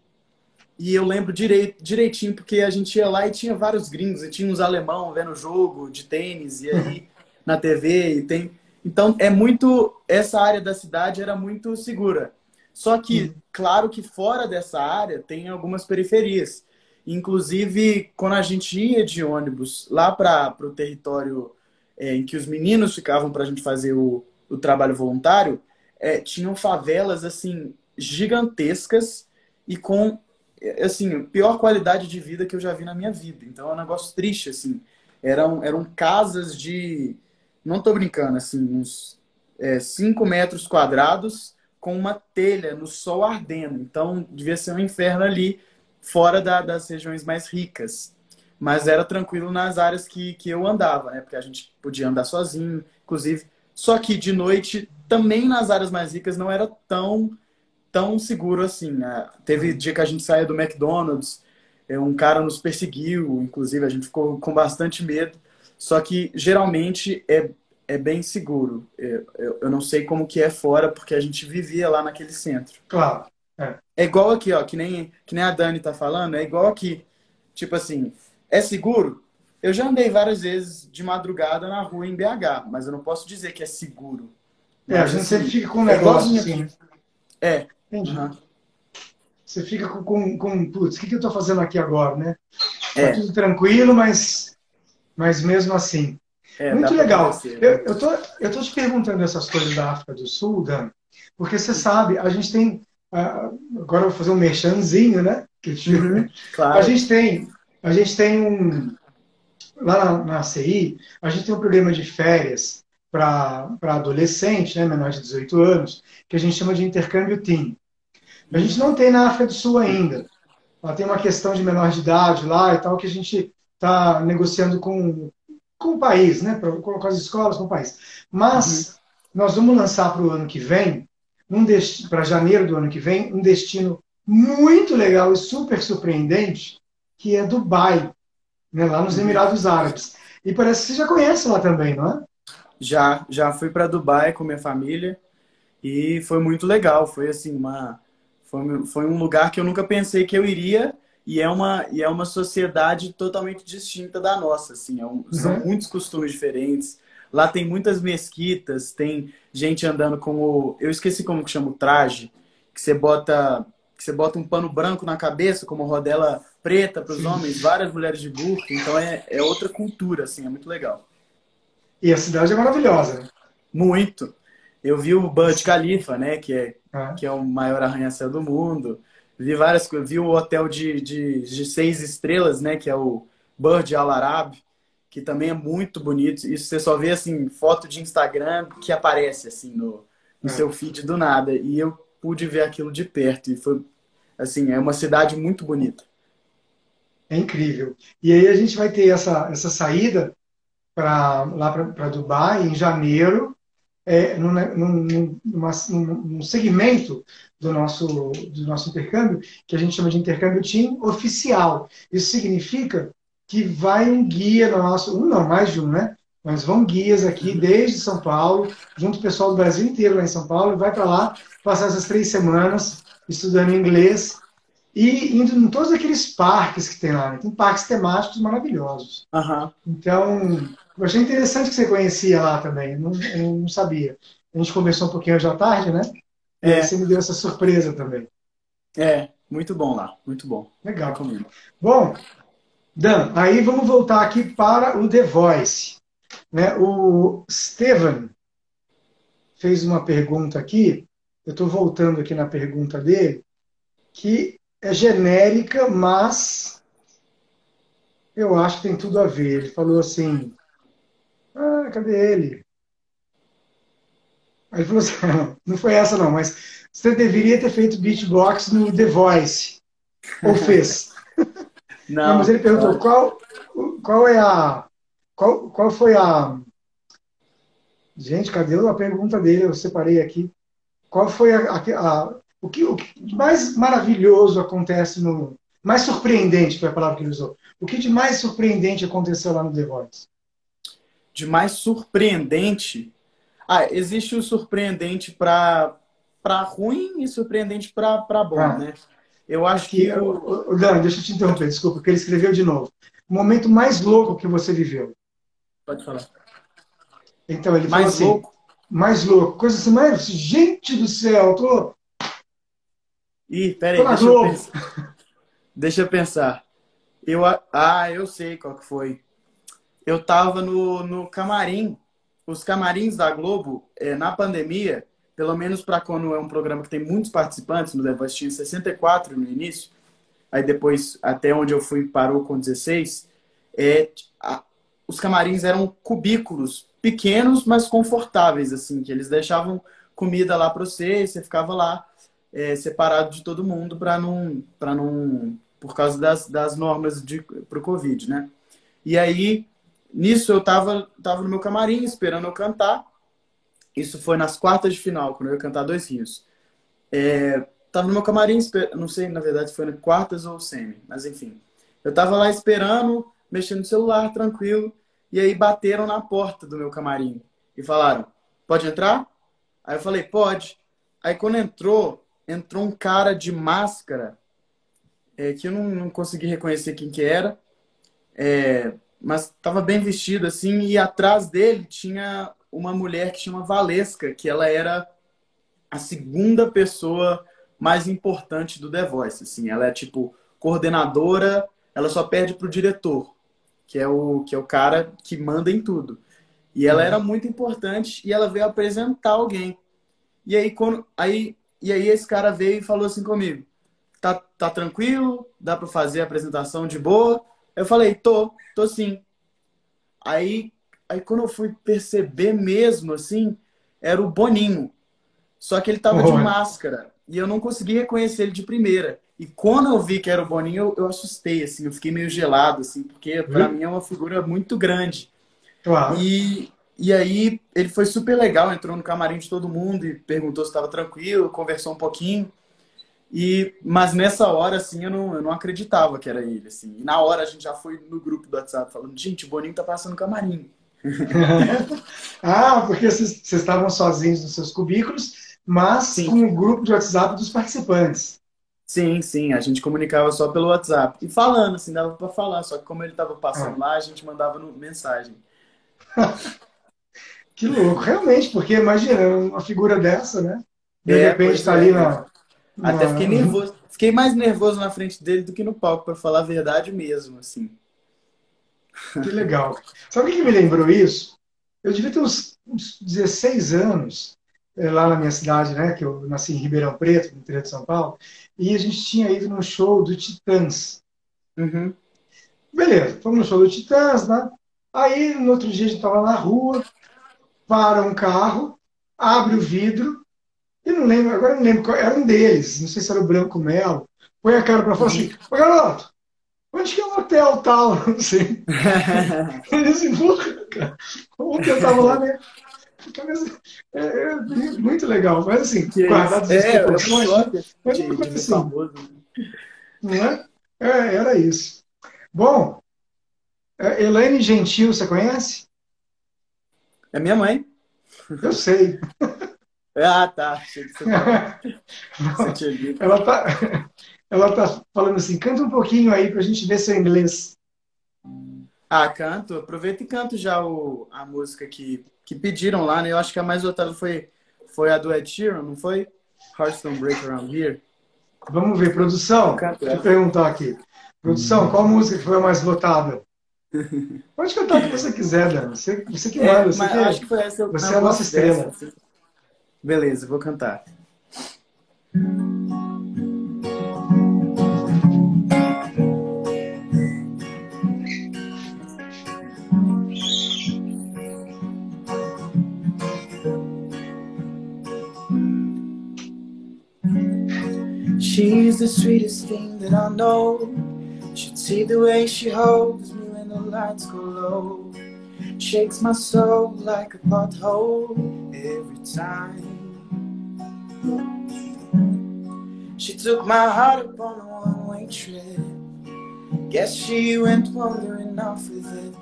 Speaker 2: E eu lembro direit, direitinho, porque a gente ia lá e tinha vários gringos, e tinha uns alemão vendo jogo de tênis, e aí na TV, e tem. Então é muito. Essa área da cidade era muito segura. Só que, uhum. claro que fora dessa área tem algumas periferias. Inclusive, quando a gente ia de ônibus lá para o território é, em que os meninos ficavam para a gente fazer o, o trabalho voluntário, é, tinham favelas assim gigantescas e com assim pior qualidade de vida que eu já vi na minha vida. Então é um negócio triste assim. Eram eram casas de não estou brincando assim uns 5 é, metros quadrados com uma telha no sol ardendo. Então, devia ser um inferno ali, fora da, das regiões mais ricas. Mas era tranquilo nas áreas que, que eu andava, né? Porque a gente podia andar sozinho, inclusive. Só que de noite, também nas áreas mais ricas, não era tão, tão seguro assim. Né? Teve dia que a gente saía do McDonald's, é, um cara nos perseguiu, inclusive a gente ficou com bastante medo. Só que geralmente é é bem seguro. Eu, eu, eu, não sei como que é fora, porque a gente vivia lá naquele centro.
Speaker 1: Claro. É.
Speaker 2: é igual aqui, ó, que nem, que nem a Dani tá falando, é igual aqui. Tipo assim, é seguro? Eu já andei várias vezes de madrugada na rua em BH, mas eu não posso dizer que é seguro.
Speaker 1: É, a gente assim, sempre fica com um é negócio é assim.
Speaker 2: É.
Speaker 1: Entendi. Uhum. Você fica com, com, com putz, o que, que eu tô fazendo aqui agora, né? Tá é. tudo tranquilo, mas, mas mesmo assim. É, Muito legal. Né? Eu, eu, tô, eu tô te perguntando essas coisas da África do Sul, Dan, porque você sabe, a gente tem. Uh, agora eu vou fazer um merchanzinho, né?
Speaker 2: Uhum, claro.
Speaker 1: A gente tem, a gente tem um. Lá na, na CI, a gente tem um programa de férias para adolescente, né, menor de 18 anos, que a gente chama de intercâmbio team. A gente não tem na África do Sul ainda. Ela tem uma questão de menor de idade lá e tal, que a gente está negociando com com o país, né? Para colocar as escolas com o país. Mas uhum. nós vamos lançar para o ano que vem, um para janeiro do ano que vem, um destino muito legal e super surpreendente, que é Dubai, né? lá nos uhum. Emirados Árabes. E parece que você já conhece lá também, não é?
Speaker 2: Já, já fui para Dubai com minha família e foi muito legal. Foi assim uma, foi, foi um lugar que eu nunca pensei que eu iria e é uma, e é uma sociedade totalmente distinta da nossa, assim, é um, são uhum. muitos costumes diferentes. Lá tem muitas mesquitas, tem gente andando com o, eu esqueci como que chama o traje, que você bota, que você bota um pano branco na cabeça como rodela preta para os homens, várias mulheres de burro, então é, é outra cultura, assim, é muito legal.
Speaker 1: E a cidade é maravilhosa. Né?
Speaker 2: Muito. Eu vi o Burj Khalifa, né, que é, ah. que é o maior arranha-céu do mundo. Vi várias coisas. Vi o hotel de, de, de seis estrelas, né? Que é o Burj Al Arab, que também é muito bonito. Isso você só vê, assim, foto de Instagram que aparece, assim, no, no é. seu feed do nada. E eu pude ver aquilo de perto. E foi, assim, é uma cidade muito bonita.
Speaker 1: É incrível. E aí a gente vai ter essa, essa saída lá para Dubai em janeiro é, num, num, numa, num, segmento do nosso, do nosso intercâmbio, que a gente chama de intercâmbio team oficial. Isso significa que vai um guia no nosso, um não, mais de um, né? Mas vão guias aqui uhum. desde São Paulo, junto com o pessoal do Brasil inteiro lá em São Paulo, e vai para lá passar essas três semanas estudando inglês e indo em todos aqueles parques que tem lá. Né? Tem parques temáticos maravilhosos.
Speaker 2: Uhum.
Speaker 1: Então, eu achei interessante que você conhecia lá também. Não, eu não sabia. A gente conversou um pouquinho hoje à tarde, né? E é. você me deu essa surpresa também.
Speaker 2: É, muito bom lá. Muito bom.
Speaker 1: Legal. Recomendo. Bom, Dan, aí vamos voltar aqui para o The Voice. Né? O Steven fez uma pergunta aqui. Eu estou voltando aqui na pergunta dele, que é genérica, mas eu acho que tem tudo a ver. Ele falou assim: ah, cadê ele? Aí ele falou assim, não foi essa não, mas você deveria ter feito beatbox no The Voice. Ou fez?
Speaker 2: Não, não
Speaker 1: mas ele perguntou qual, qual é a. Qual, qual foi a. Gente, cadê a pergunta dele? Eu separei aqui. Qual foi a, a, a o, que, o que mais maravilhoso acontece no. Mais surpreendente foi a palavra que ele usou. O que de mais surpreendente aconteceu lá no The Voice?
Speaker 2: De mais surpreendente. Ah, existe o surpreendente para para ruim e surpreendente para bom, ah. né? Eu acho que.
Speaker 1: O, o Dan, deixa eu te interromper, desculpa, porque ele escreveu de novo. O momento mais louco que você viveu.
Speaker 2: Pode falar.
Speaker 1: Então, ele mais falou assim, louco. mais louco. Coisa assim, mais. Gente do céu, tô.
Speaker 2: Ih, peraí, deixa eu, pensar. deixa eu pensar. Eu, ah, eu sei qual que foi. Eu tava no, no camarim. Os camarins da Globo, é, na pandemia, pelo menos para quando é um programa que tem muitos participantes, no The Voice tinha 64 no início, aí depois, até onde eu fui, parou com 16, é, a, os camarins eram cubículos pequenos, mas confortáveis, assim, que eles deixavam comida lá para você e você ficava lá é, separado de todo mundo para não, para não por causa das, das normas para o Covid, né? E aí, nisso eu tava, tava no meu camarim esperando eu cantar. Isso foi nas quartas de final, quando eu ia cantar Dois Rios. É, tava no meu camarim, não sei, na verdade, foi nas quartas ou semi, mas enfim. Eu tava lá esperando, mexendo no celular, tranquilo, e aí bateram na porta do meu camarim e falaram: pode entrar? Aí eu falei: pode. Aí quando entrou, entrou um cara de máscara é, que eu não, não, consegui reconhecer quem que era, é, mas estava bem vestido assim, e atrás dele tinha uma mulher que chama Valesca, que ela era a segunda pessoa mais importante do The Voice, assim, ela é tipo coordenadora, ela só perde pro diretor, que é o que é o cara que manda em tudo. E ela era muito importante e ela veio apresentar alguém. E aí quando aí e aí esse cara veio e falou assim comigo: tá, tá tranquilo? Dá para fazer a apresentação de boa? Eu falei, tô, tô sim. Aí, aí quando eu fui perceber mesmo, assim, era o Boninho. Só que ele tava oh. de máscara. E eu não consegui reconhecer ele de primeira. E quando eu vi que era o Boninho, eu, eu assustei, assim, eu fiquei meio gelado, assim, porque para mim é uma figura muito grande. Claro. E, e aí ele foi super legal, entrou no camarim de todo mundo e perguntou se estava tranquilo, conversou um pouquinho. E, mas nessa hora, assim, eu não, eu não acreditava que era ele, assim. E na hora a gente já foi no grupo do WhatsApp falando, gente, o Boninho tá passando camarim.
Speaker 1: ah, porque vocês estavam sozinhos nos seus cubículos, mas sim. com o grupo de WhatsApp dos participantes.
Speaker 2: Sim, sim, a gente comunicava só pelo WhatsApp. E falando, assim, dava para falar, só que como ele tava passando ah. lá, a gente mandava no, mensagem.
Speaker 1: que louco, realmente, porque imagina uma figura dessa, né? De é, repente tá é, ali
Speaker 2: até fiquei nervoso. Fiquei mais nervoso na frente dele do que no palco, para falar a verdade mesmo, assim.
Speaker 1: Que legal. Sabe o que me lembrou isso? Eu devia ter uns, uns 16 anos, eh, lá na minha cidade, né? Que eu nasci em Ribeirão Preto, no interior de São Paulo, e a gente tinha ido num show do Titãs.
Speaker 2: Uhum.
Speaker 1: Beleza, fomos no show do Titãs, né? Aí, no outro dia, a gente estava na rua, para um carro, abre o vidro, eu não lembro, agora eu não lembro qual, era um deles, não sei se era o Branco Melo. Põe a cara para fora assim, ô garoto, onde que é o hotel tal? Não sei. Ele disse, cara, ontem eu tava lá, né? É, é, muito legal, mas assim,
Speaker 2: que guardado as é, proporções, mas não aconteceu.
Speaker 1: Não é? é? Era isso. Bom, é, Elaine Gentil, você conhece?
Speaker 2: É minha mãe.
Speaker 1: Eu sei.
Speaker 2: Ah, tá.
Speaker 1: Ela tá, ela tá falando assim, canta um pouquinho aí pra gente ver seu inglês.
Speaker 2: Ah, canto. Aproveita e canto já o, a música que, que pediram lá, né? Eu acho que a mais votada foi, foi a do Ed Sheeran, não foi? Hearts Don't Break Around Here.
Speaker 1: Vamos ver, produção. Deixa eu perguntar aqui. Produção, qual música foi a mais votada? Pode cantar o que você quiser, Dan. Você, você que é, manda. É, você, que, acho que foi essa, você é a nossa estrela. Dessa.
Speaker 2: Beleza, vou cantar. She's the sweetest thing that I know. Should see the way she holds me when the lights go low. Shakes my soul like a pothole every time. She took my heart upon a one-way trip. Guess she went wandering off with it.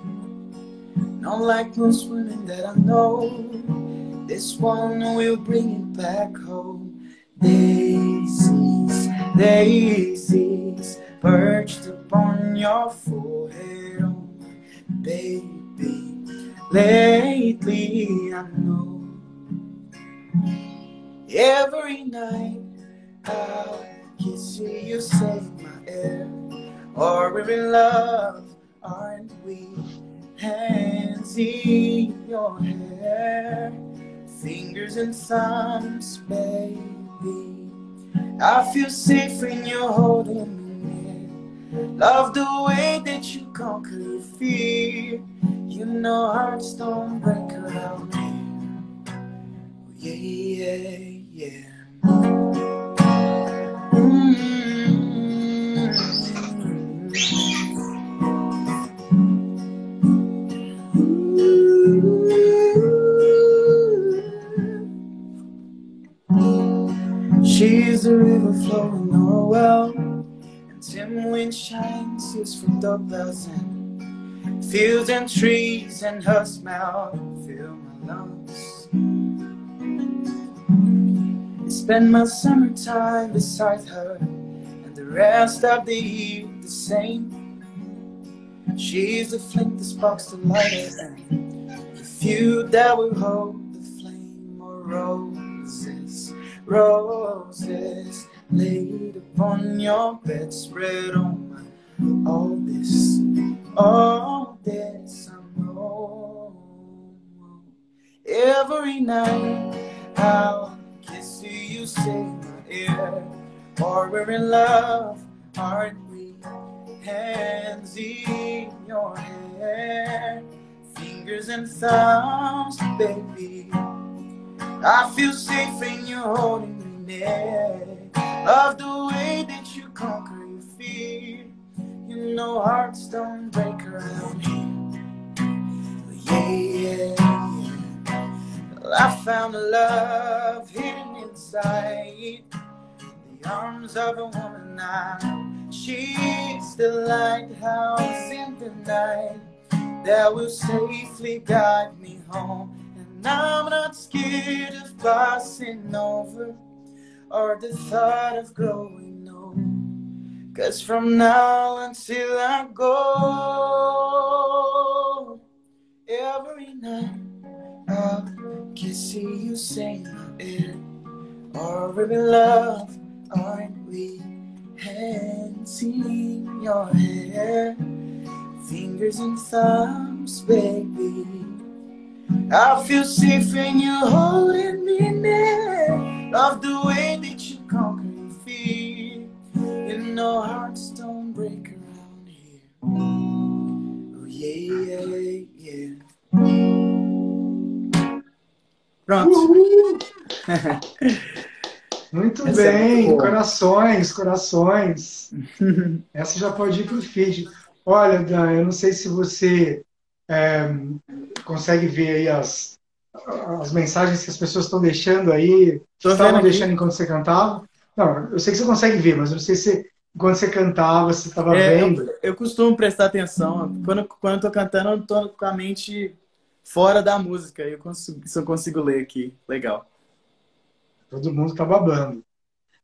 Speaker 2: Not like most women that I know. This one will bring it back home. daisies, daisies perched upon your forehead, oh baby. Lately, I know every night I'll kiss you, you save my air. Or we're in love, aren't we? Hands in your hair, fingers and thumbs, baby. I feel safe when you're holding me near. Love the way that you conquer fear. You know hearts don't break around here. Yeah, yeah, yeah. She's a river flowing nowhere well, and dim wind shines his from the bells and fields and trees and her smell fill my lungs. Spend my summertime beside her, and the rest of the year the same. She's the flint that sparks the light, and the few that will hold the flame of roses, roses laid upon your bedspread. Oh my, all this, all this I know. Every night I'll you, you say my ear, or we're in love, aren't we? Hands in your hair, fingers and thumbs, baby. I feel safe when you're holding me near. Love the way that you conquer your fear. You know hearts don't break around here. Yeah, yeah, yeah. I found love hidden inside the arms of a woman now. She's the lighthouse in the night that will safely guide me home. And I'm not scared of passing over or the thought of growing old. Cause from now until I go, every night I'll kiss you, you say my ear. Or we love, aren't we? Hands in your hair, fingers and thumbs, baby. I feel safe when you're holding me near. Love the way that you conquer your fear. You know hearts don't break around here. Oh yeah, yeah, yeah. Pronto.
Speaker 1: Muito
Speaker 2: Essa é
Speaker 1: bem,
Speaker 2: muito boa.
Speaker 1: corações, corações. Essa já pode ir para o feed. Olha, Dan, eu não sei se você é, consegue ver aí as, as mensagens que as pessoas estão deixando aí,
Speaker 2: Tô
Speaker 1: estavam
Speaker 2: aqui.
Speaker 1: deixando enquanto você cantava. Não, eu sei que você consegue ver, mas eu não sei se enquanto você cantava, você estava
Speaker 2: É,
Speaker 1: vendo.
Speaker 2: eu, eu costumo prestar atenção. Quando, quando eu tô cantando, eu tô com a mente fora da música. Eu consigo, se eu consigo ler aqui. Legal.
Speaker 1: Todo mundo está babando.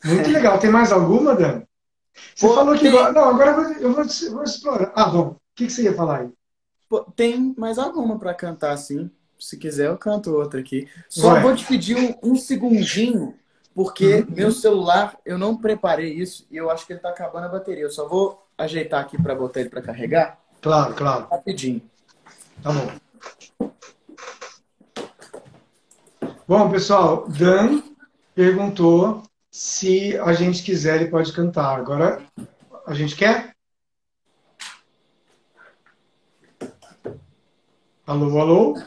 Speaker 1: Muito legal. Tem mais alguma, Dan? Você
Speaker 2: Pô,
Speaker 1: falou que.
Speaker 2: tem.
Speaker 1: Não, agora eu vou, eu vou, eu vou explorar. Ah, bom. O que, que você ia falar aí?
Speaker 2: Pô, tem mais alguma pra cantar, sim. Se quiser, eu canto outra aqui. Só
Speaker 1: Vai.
Speaker 2: vou te pedir um, um segundinho, porque
Speaker 1: Uhum.
Speaker 2: meu celular, eu não preparei isso e eu acho que ele tá acabando a bateria. Eu só vou ajeitar aqui pra botar ele pra carregar.
Speaker 1: Claro, claro.
Speaker 2: Rapidinho.
Speaker 1: Tá bom. Bom, pessoal, Dan perguntou se a gente quiser, ele pode cantar. Agora, a gente quer? Alô, alô?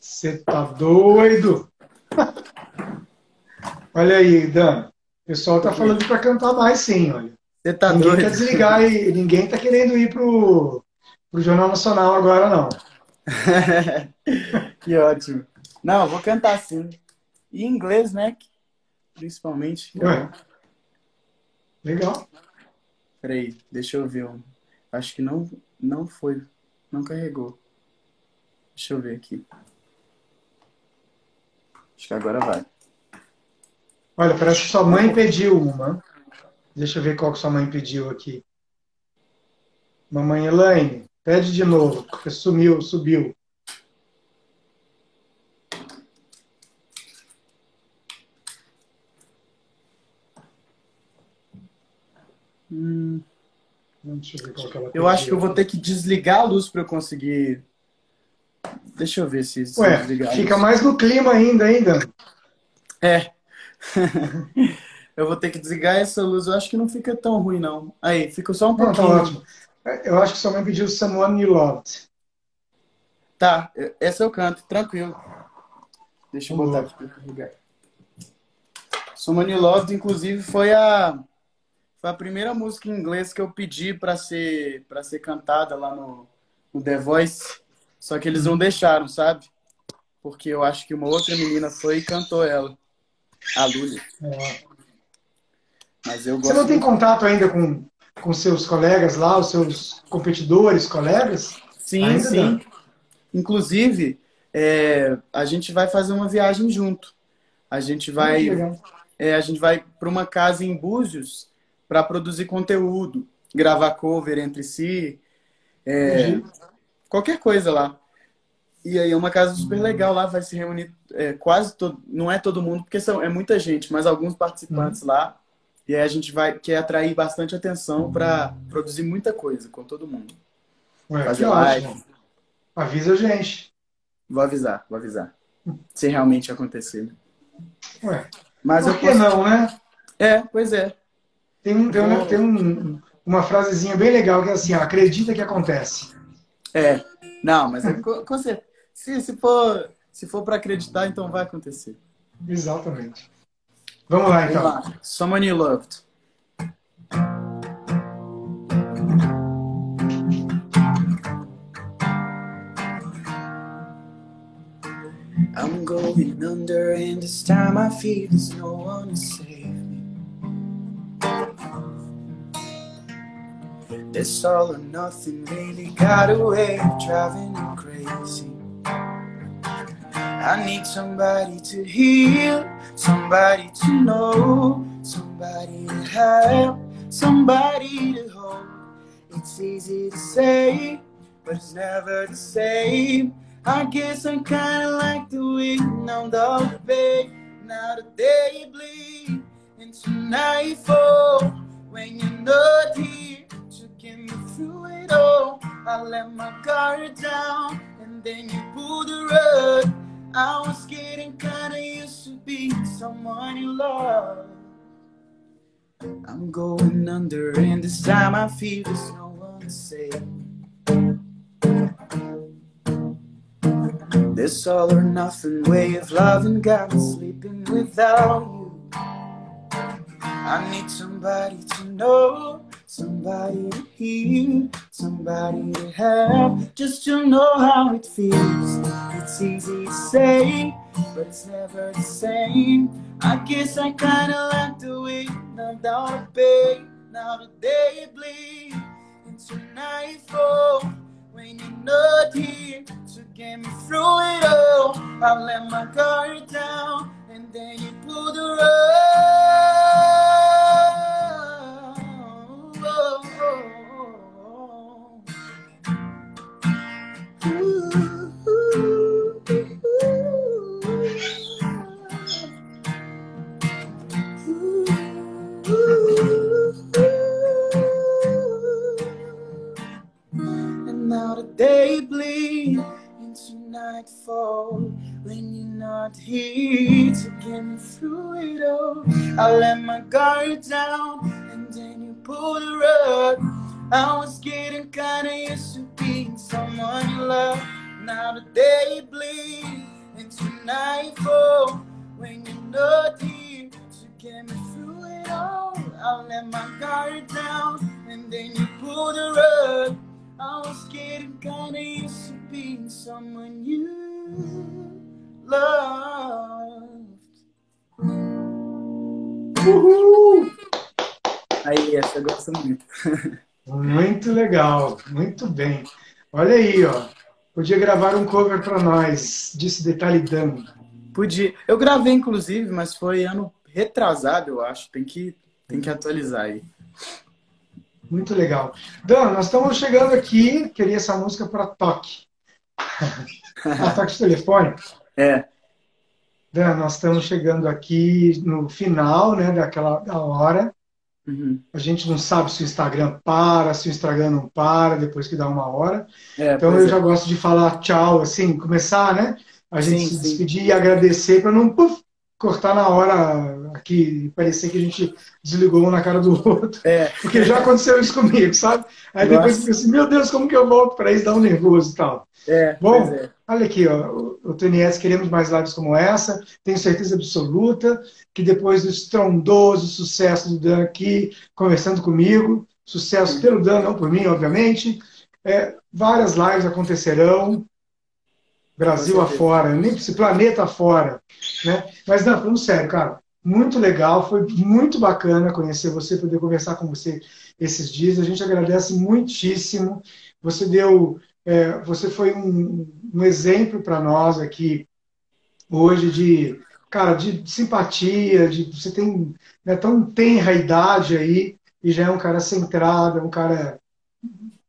Speaker 1: Você tá doido? Olha aí, Dan. O pessoal tá falando para cantar mais, sim, olha.
Speaker 2: Você tá
Speaker 1: ninguém
Speaker 2: doido?
Speaker 1: quer desligar e ninguém tá querendo ir pro, pro Jornal Nacional agora, não.
Speaker 2: que ótimo. Não, vou cantar sim. E em inglês, né? Principalmente.
Speaker 1: Ué. Legal.
Speaker 2: Peraí, deixa eu ver. Acho que não, não foi. Não carregou. Deixa eu ver aqui. Acho que agora vai.
Speaker 1: Olha, parece que sua mãe pediu uma. Deixa eu ver qual que sua mãe pediu aqui. Mamãe Elaine, pede de novo, porque sumiu, subiu.
Speaker 2: Hum. Deixa eu ver qual que ela Eu acho que eu vou ter que desligar a luz para eu conseguir. Deixa eu ver se. se
Speaker 1: Ué, fica mais no clima ainda, ainda.
Speaker 2: É. eu vou ter que desligar essa luz. Eu acho que não fica tão ruim, não. Aí, fica só um pouquinho. Não, tá ótimo.
Speaker 1: Eu acho que sua mãe pediu Someone You Loved.
Speaker 2: Tá, essa eu canto, tranquilo. Deixa eu botar aqui para carregar. Someone You Loved, inclusive, foi a foi a primeira música em inglês que eu pedi para ser para ser cantada lá no, no The Voice, só que eles não deixaram, sabe? Porque eu acho que uma outra menina foi e cantou ela, a Lully. É.
Speaker 1: Mas eu Você não tem contato ainda com com seus colegas lá, os seus competidores, colegas?
Speaker 2: Sim, ainda sim. Não? Inclusive, é, a gente vai fazer uma viagem junto. A gente vai, é, a gente vai para uma casa em Búzios para produzir conteúdo, gravar cover entre si, é, qualquer coisa lá. E aí é uma casa super legal lá, vai se reunir é, quase todo, não é todo mundo, porque são, é muita gente, mas alguns participantes uhum. lá. E aí a gente vai quer atrair bastante atenção para produzir muita coisa com todo mundo.
Speaker 1: Ué, Fazer live. Ótimo. Avisa a gente.
Speaker 2: Vou avisar, vou avisar. Se realmente acontecer.
Speaker 1: Ué, mas por eu que posso... não, né?
Speaker 2: É, pois é.
Speaker 1: Tem, um, tem, um, tem um, uma frasezinha bem legal que é assim, ó, acredita que acontece.
Speaker 2: É, não, mas é, com, com se, se for, se for para acreditar, então vai acontecer.
Speaker 1: Exatamente. Vamos lá, então.
Speaker 2: Someone you loved. I'm going under, and this time I feel there's no one to save me. This all or nothing really got a way of driving me crazy. I need somebody to heal, somebody to know, somebody to help, somebody to hold. It's easy to say, but it's never the same. I guess I'm kinda like the wind on the bay. Now the day bleed into nightfall when you're not here to get me through it all. I let my guard down, and then you pulled the rug. I was getting kinda used being someone you love. I'm going under, and this time I feel there's no one to save. This all or nothing way of loving got me sleeping without you. I need somebody to know Somebody to hear, somebody to have, just to know how it feels. It's easy to say, but it's never the same. I guess I kinda like the way I'm down to pay. Now the day bleeds into nightfall. When you're not here to get me through it all, I let my guard down and then you pull the rug. And now the day bleeds into nightfall when you're not here to get me through it all. I let my guard down and then you pull the rug. I was getting kinda used to being someone you love. Now the day bleeds into nightfall when you're not here to get me through it all. I let my guard down and then you pull the rug. I was getting kinda used to being someone you loved.
Speaker 1: Uhul!
Speaker 2: Aí, essa eu gosto muito.
Speaker 1: Muito legal, muito bem. Olha aí, ó. Podia gravar um cover para nós, disse Detalhe Dama.
Speaker 2: Podia. Eu gravei, inclusive, mas foi ano retrasado, eu acho. Tem que, tem que atualizar aí.
Speaker 1: Muito legal. Dan, nós estamos chegando aqui. Queria essa música para toque. a toque de telefone?
Speaker 2: É.
Speaker 1: Dan, nós estamos chegando aqui no final né, daquela da hora. Uhum. A gente não sabe se o Instagram para, se o Instagram não para depois que dá uma hora. É, então eu é. já gosto de falar tchau, assim, começar, né? A gente sim, se despedir sim. e agradecer para não puff, cortar na hora aqui, parecer que a gente desligou um na cara do outro. É. Porque já aconteceu isso comigo, sabe? Aí Nossa. depois fica assim, meu Deus, como que eu volto para isso? Dá um nervoso e tal.
Speaker 2: É,
Speaker 1: Bom, é. olha aqui, ó, o TNS, queremos mais lives como essa. Tenho certeza absoluta que depois do estrondoso sucesso do Dan aqui, conversando comigo, sucesso pelo Dan, não por mim, obviamente, é, várias lives acontecerão, Brasil afora, nem esse planeta afora. Né? Mas, não, falando sério, cara, muito legal, foi muito bacana conhecer você, poder conversar com você esses dias. A gente agradece muitíssimo. Você deu, é, você foi um, um exemplo para nós aqui hoje de cara, de simpatia, de você tem né, tão tenra idade aí e já é um cara centrado, é um cara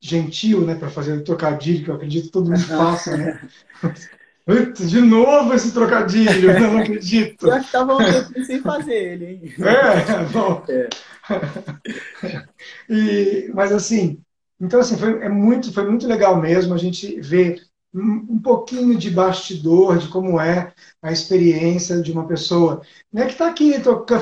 Speaker 1: gentil, né, para fazer o trocadilho que eu acredito que todo mundo faça, né? De novo esse trocadilho, eu não acredito.
Speaker 2: Eu estava um sem fazer ele, hein?
Speaker 1: É, bom. É. E, mas assim, então assim, foi, é muito, foi muito legal mesmo a gente ver um pouquinho de bastidor de como é a experiência de uma pessoa né, que está aqui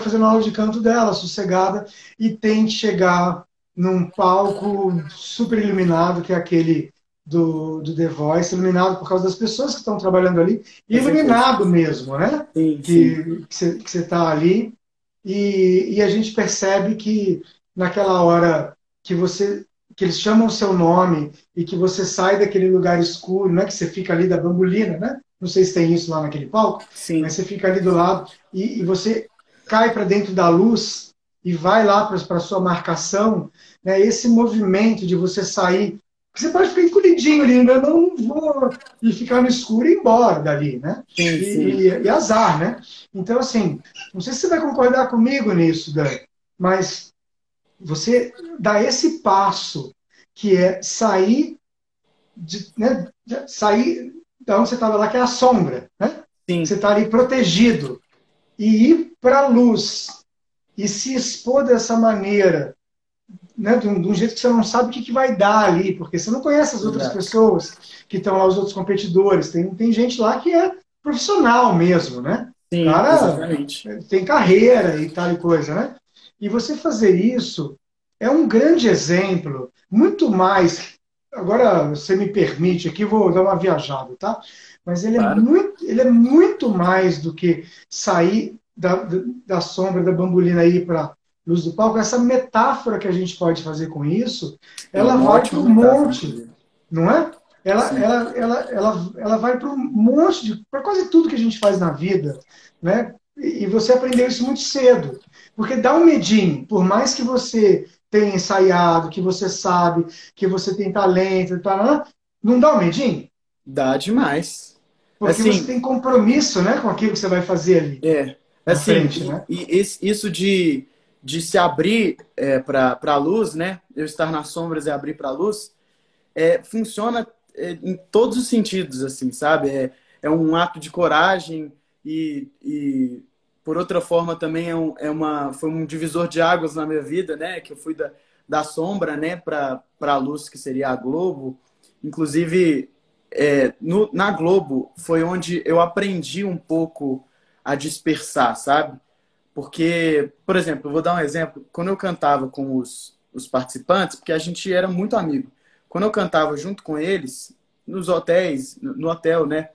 Speaker 1: fazendo aula de canto dela, sossegada, e tem que chegar num palco super iluminado, que é aquele do, do The Voice, iluminado por causa das pessoas que estão trabalhando ali, iluminado mesmo, né? Sim, que, sim. que você está ali, e, e a gente percebe que naquela hora que você que eles chamam o seu nome e que você sai daquele lugar escuro, não é que você fica ali da bambolina, né? Não sei se tem isso lá naquele palco,
Speaker 2: Sim.
Speaker 1: mas você fica ali do lado e, e você cai para dentro da luz e vai lá para a sua marcação, né? Esse movimento de você sair, você pode ficar encolhidinho ali, né? Não vou e ficar no escuro e ir embora dali, né?
Speaker 2: Sim,
Speaker 1: e,
Speaker 2: sim.
Speaker 1: E, e, azar, né? Então assim, não sei se você vai concordar comigo nisso, Dan, mas você dá esse passo que é sair de, né, sair da onde você estava lá, que é a sombra. Né?
Speaker 2: Sim.
Speaker 1: Você está ali protegido. E ir para a luz e se expor dessa maneira, né, de, um, de jeito que você não sabe o que, que vai dar ali, porque você não conhece as outras pessoas que estão lá, os outros competidores. Tem, tem gente lá que é profissional mesmo, né?
Speaker 2: Sim, cara exatamente.
Speaker 1: tem carreira e tal e coisa, né? E você fazer isso é um grande exemplo, muito mais. Agora, você me permite aqui, vou dar uma viajada, tá? Mas ele, é claro. é, muito, ele é muito mais do que sair da, da sombra da bambolina aí para luz do palco. Essa metáfora que a gente pode fazer com isso, é ela vai para um monte, não é? Ela, ela, ela, ela, ela vai para um monte, para quase tudo que a gente faz na vida, né? E você aprendeu isso muito cedo. Porque dá um medinho, por mais que você tenha ensaiado, que você sabe, que você tem talento, tá, não dá um medinho?
Speaker 2: Dá demais.
Speaker 1: Porque assim, você tem compromisso né, com aquilo que você vai fazer ali.
Speaker 2: É. Assim, frente, né? e, isso de, de se abrir é, para a luz, né? Eu estar nas sombras e abrir para a luz, é, funciona é, em todos os sentidos, assim, sabe? É, é um ato de coragem e, e por outra forma também é, um, é uma foi um divisor de águas na minha vida né que eu fui da, da sombra né para a luz que seria a Globo inclusive é, no, na Globo foi onde eu aprendi um pouco a dispersar sabe porque por exemplo vou dar um exemplo quando eu cantava com os, os participantes porque a gente era muito amigo quando eu cantava junto com eles nos hotéis no hotel né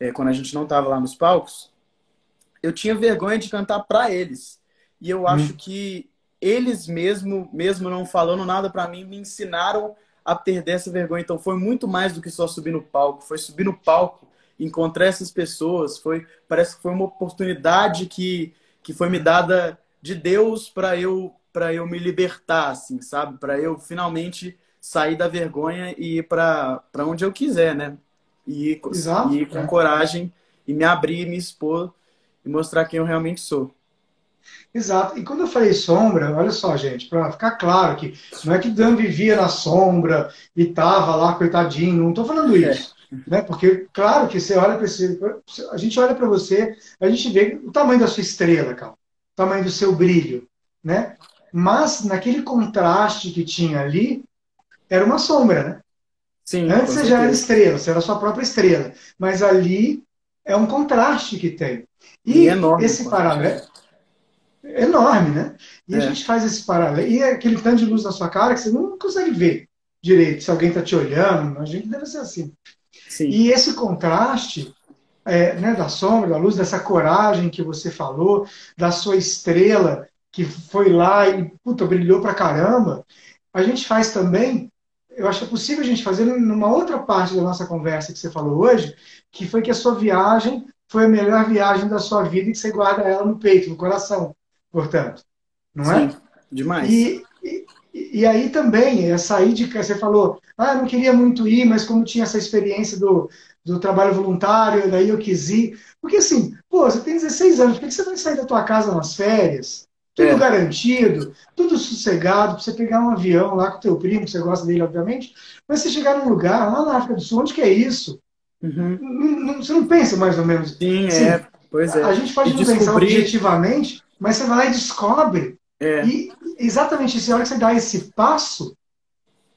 Speaker 2: é, quando a gente não estava lá nos palcos eu tinha vergonha de cantar para eles. E eu acho hum. que eles mesmo, mesmo não falando nada para mim, me ensinaram a perder essa vergonha. Então foi muito mais do que só subir no palco, foi subir no palco, encontrar essas pessoas, foi parece que foi uma oportunidade que que foi me dada de Deus para eu para eu me libertar, assim, sabe? Para eu finalmente sair da vergonha e ir para onde eu quiser, né? E,
Speaker 1: Exato,
Speaker 2: e com é. coragem e me abrir, me expor e mostrar quem eu realmente sou.
Speaker 1: Exato. E quando eu falei sombra, olha só, gente, para ficar claro que não é que Dan vivia na sombra e tava lá, coitadinho, não estou falando é. isso. É. Né? Porque, claro que você olha para esse. A gente olha para você, a gente vê o tamanho da sua estrela, cara, o tamanho do seu brilho. Né? Mas naquele contraste que tinha ali, era uma sombra, né?
Speaker 2: Sim,
Speaker 1: Antes você já era estrela, você era a sua própria estrela. Mas ali é um contraste que tem. E, e enorme, esse paralelo enorme, né? E é. a gente faz esse paralelo. E é aquele tanto de luz na sua cara que você não consegue ver direito se alguém está te olhando. A gente deve ser assim. Sim. E esse contraste é, né, da sombra, da luz, dessa coragem que você falou, da sua estrela que foi lá e puta, brilhou pra caramba, a gente faz também. Eu acho que é possível a gente fazer numa outra parte da nossa conversa que você falou hoje, que foi que a sua viagem foi a melhor viagem da sua vida e que você guarda ela no peito, no coração portanto. Não é? Sim,
Speaker 2: demais.
Speaker 1: E, e, e, aí também, é sair de você falou, ah, eu não queria muito ir, mas como tinha essa experiência do, do trabalho voluntário, daí eu quis ir. Porque assim, pô, você tem 16 anos, por que você vai sair da tua casa nas férias? Tudo é. garantido, tudo sossegado, para você pegar um avião lá com o teu primo, que você gosta dele, obviamente, mas você chegar num lugar, lá na África do Sul, onde que é isso? Uhum. Não, não, você não pensa mais ou menos.
Speaker 2: Sim, assim, é. Pois é.
Speaker 1: A gente pode e não descobrir... pensar objetivamente, mas você vai lá e descobre. É. E exatamente isso, a hora que você dá esse passo,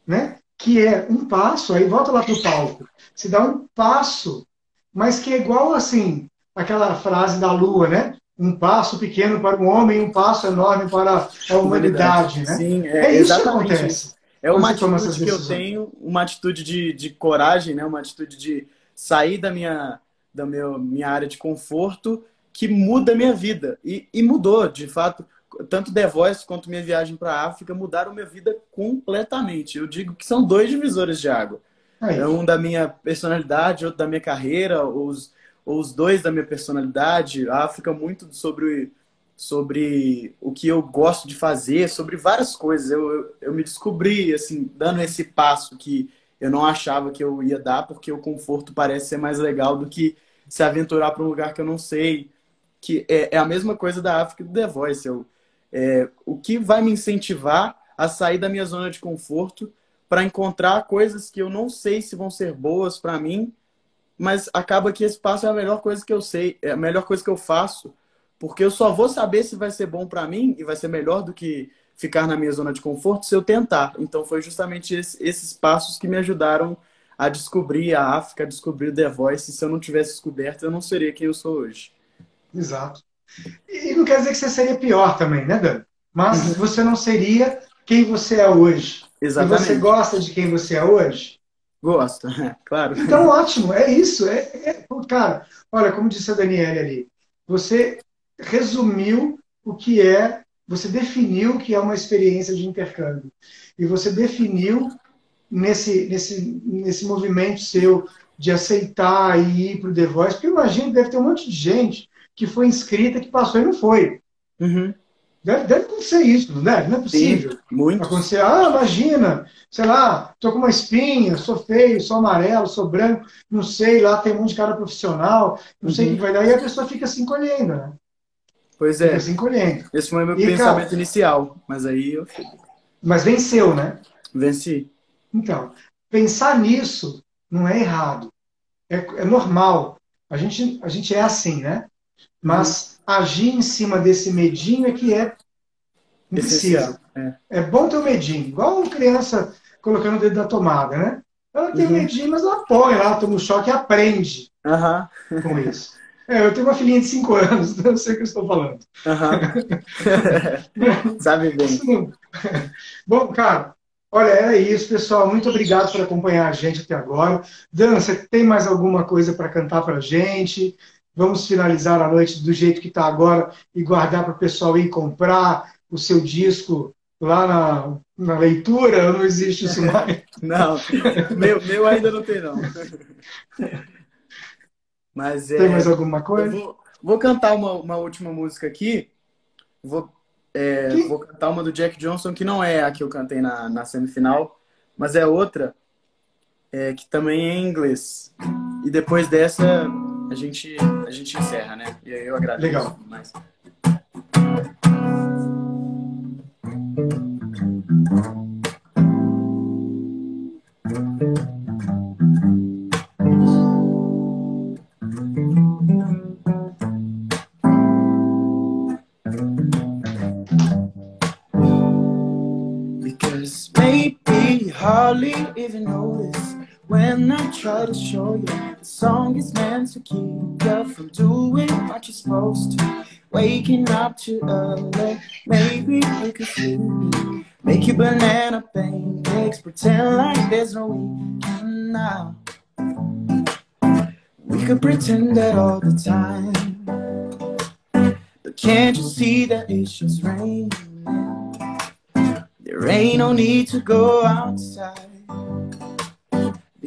Speaker 1: né? Que é um passo, aí volta lá pro palco. Você dá um passo, mas que é igual assim, aquela frase da lua, né? Um passo pequeno para o homem, um passo enorme para a humanidade, né?
Speaker 2: Sim, é, é isso que acontece. É uma atitude que eu tenho, uma atitude de, de coragem, né? Uma atitude de sair da minha, da meu, minha área de conforto que muda a minha vida. E, e mudou, de fato. Tanto The Voice quanto minha viagem para a África mudaram minha vida completamente. Eu digo que são dois divisores de água. É um da minha personalidade, outro da minha carreira, os, os dois da minha personalidade. A África muito sobre, sobre o que eu gosto de fazer, sobre várias coisas. Eu, eu, eu me descobri, assim, dando esse passo que eu não achava que eu ia dar, porque o conforto parece ser mais legal do que se aventurar para um lugar que eu não sei, que é, é, a mesma coisa da África do The Voice. Eu, é, o que vai me incentivar a sair da minha zona de conforto para encontrar coisas que eu não sei se vão ser boas para mim, mas acaba que esse passo é a melhor coisa que eu sei, é a melhor coisa que eu faço, porque eu só vou saber se vai ser bom para mim e vai ser melhor do que ficar na minha zona de conforto se eu tentar. Então foi justamente esse, esses passos que me ajudaram a descobrir a África, a descobrir o The Voice. Se eu não tivesse descoberto, eu não seria quem eu sou hoje.
Speaker 1: Exato. E não quer dizer que você seria pior também, né, Dan? Mas uhum. você não seria quem você é hoje.
Speaker 2: Exatamente.
Speaker 1: E você gosta de quem você é hoje?
Speaker 2: Gosto, claro.
Speaker 1: Então, ótimo, é isso. É, é, cara, olha, como disse a Daniela ali, você resumiu o que é, você definiu o que é uma experiência de intercâmbio. E você definiu nesse, nesse, nesse movimento seu de aceitar e ir para o The Voice, porque imagina, deve ter um monte de gente que foi inscrita, que passou e não foi.
Speaker 2: Uhum.
Speaker 1: Deve, deve acontecer isso, não deve? Não é possível. Sim,
Speaker 2: muito.
Speaker 1: Acontecer, ah, imagina, sei lá, tô com uma espinha, sou feio, sou amarelo, sou branco, não sei, lá tem um monte de cara profissional, não uhum. sei o que vai dar, e a pessoa fica se encolhendo, né?
Speaker 2: Pois é.
Speaker 1: Fica se encolhendo.
Speaker 2: Esse foi o meu e, pensamento cara, inicial, mas aí eu.
Speaker 1: Mas venceu, né?
Speaker 2: Venci.
Speaker 1: Então, pensar nisso não é errado. É, é normal. A gente, a gente é assim, né? Mas agir em cima desse medinho é que é precisa. É. é bom ter o um medinho. Igual uma criança colocando o dedo da tomada, né? Ela tem uhum. medinho, mas ela põe lá, toma um choque e aprende
Speaker 2: uhum.
Speaker 1: com isso. É, eu tenho uma filhinha de 5 anos, não sei o que eu estou falando.
Speaker 2: Uhum. Sabe bem.
Speaker 1: Bom, cara, olha, era isso, pessoal. Muito obrigado por acompanhar a gente até agora. Dan, você tem mais alguma coisa para cantar para a gente? Vamos finalizar a noite do jeito que está agora e guardar para o pessoal ir comprar o seu disco lá na, na leitura? Não existe isso mais?
Speaker 2: não, meu, meu ainda não tem, não. Mas,
Speaker 1: tem é, mais alguma coisa?
Speaker 2: Vou, vou, cantar uma, uma última música aqui. Vou, é, vou cantar uma do Jack Johnson, que não é a que eu cantei na, na semifinal, mas é outra, é, que também é em inglês. E depois dessa, a gente a gente encerra, né? E aí eu agradeço.
Speaker 1: Legal.
Speaker 2: Mas... Because maybe you hardly even notice when I try to show you the song is meant to keep you from doing what you're supposed to. Waking up too early, maybe you could see me. Make you banana pancakes, pretend like there's no weekend now. We could pretend that all the time. But can't you see that it's just raining? There ain't no need to go outside.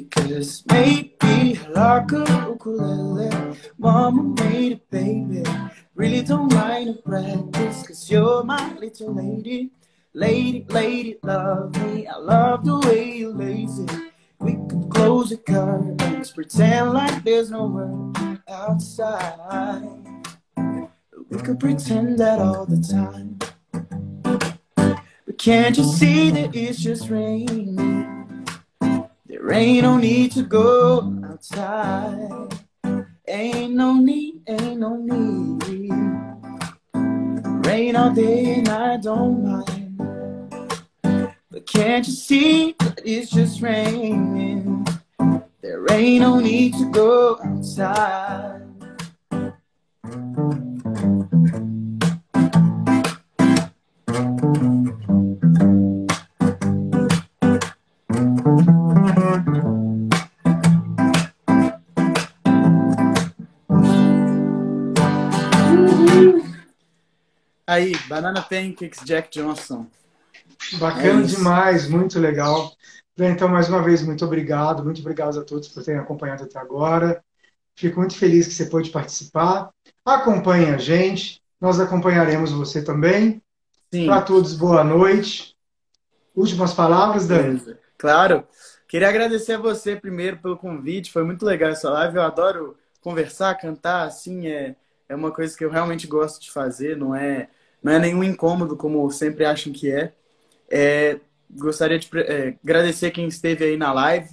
Speaker 2: Because maybe I like a ukulele, mama made it, baby. Really don't mind the practice, cause you're my little lady. Lady, lady, love me. I love the way you're lazy. We could close the curtains, pretend like there's no world outside. We could pretend that all the time. But can't you see that it's just raining? There ain't no need to go outside. Ain't no need, ain't no need. Rain all day and I don't mind. But can't you see that it's just raining? There ain't no need to go outside. Aí, Banana Pancakes Jack Johnson.
Speaker 1: Bacana é demais, muito legal. Então, mais uma vez, muito obrigado. Muito obrigado a todos por terem acompanhado até agora. Fico muito feliz que você pôde participar. Acompanhe a gente. Nós acompanharemos você também. Para todos, boa noite. Últimas palavras, Dani?
Speaker 2: Claro. Queria agradecer a você primeiro pelo convite. Foi muito legal essa live. Eu adoro conversar, cantar. Assim, é, é uma coisa que eu realmente gosto de fazer. Não é, não é nenhum incômodo, como sempre acham que é. É, gostaria de é, agradecer quem esteve aí na live.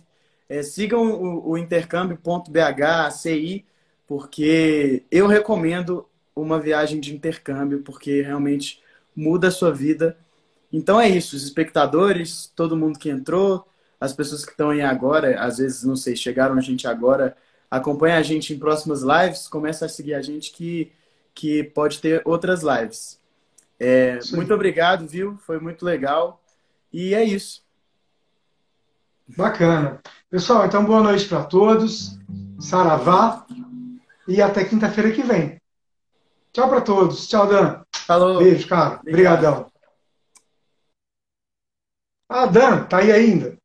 Speaker 2: É, sigam o, o intercâmbio.bh, porque eu recomendo uma viagem de intercâmbio, porque realmente muda a sua vida. Então é isso, os espectadores, todo mundo que entrou, as pessoas que estão aí agora, às vezes, não sei, chegaram a gente agora, acompanha a gente em próximas lives, começa a seguir a gente que, que pode ter outras lives. É, muito obrigado, viu? Foi muito legal. E é isso.
Speaker 1: Bacana. Pessoal, então boa noite para todos. Saravá. E até quinta-feira que vem. Tchau para todos. Tchau, Dan.
Speaker 2: Falou.
Speaker 1: Beijo, cara. Obrigadão. Ah, Dan, tá aí ainda.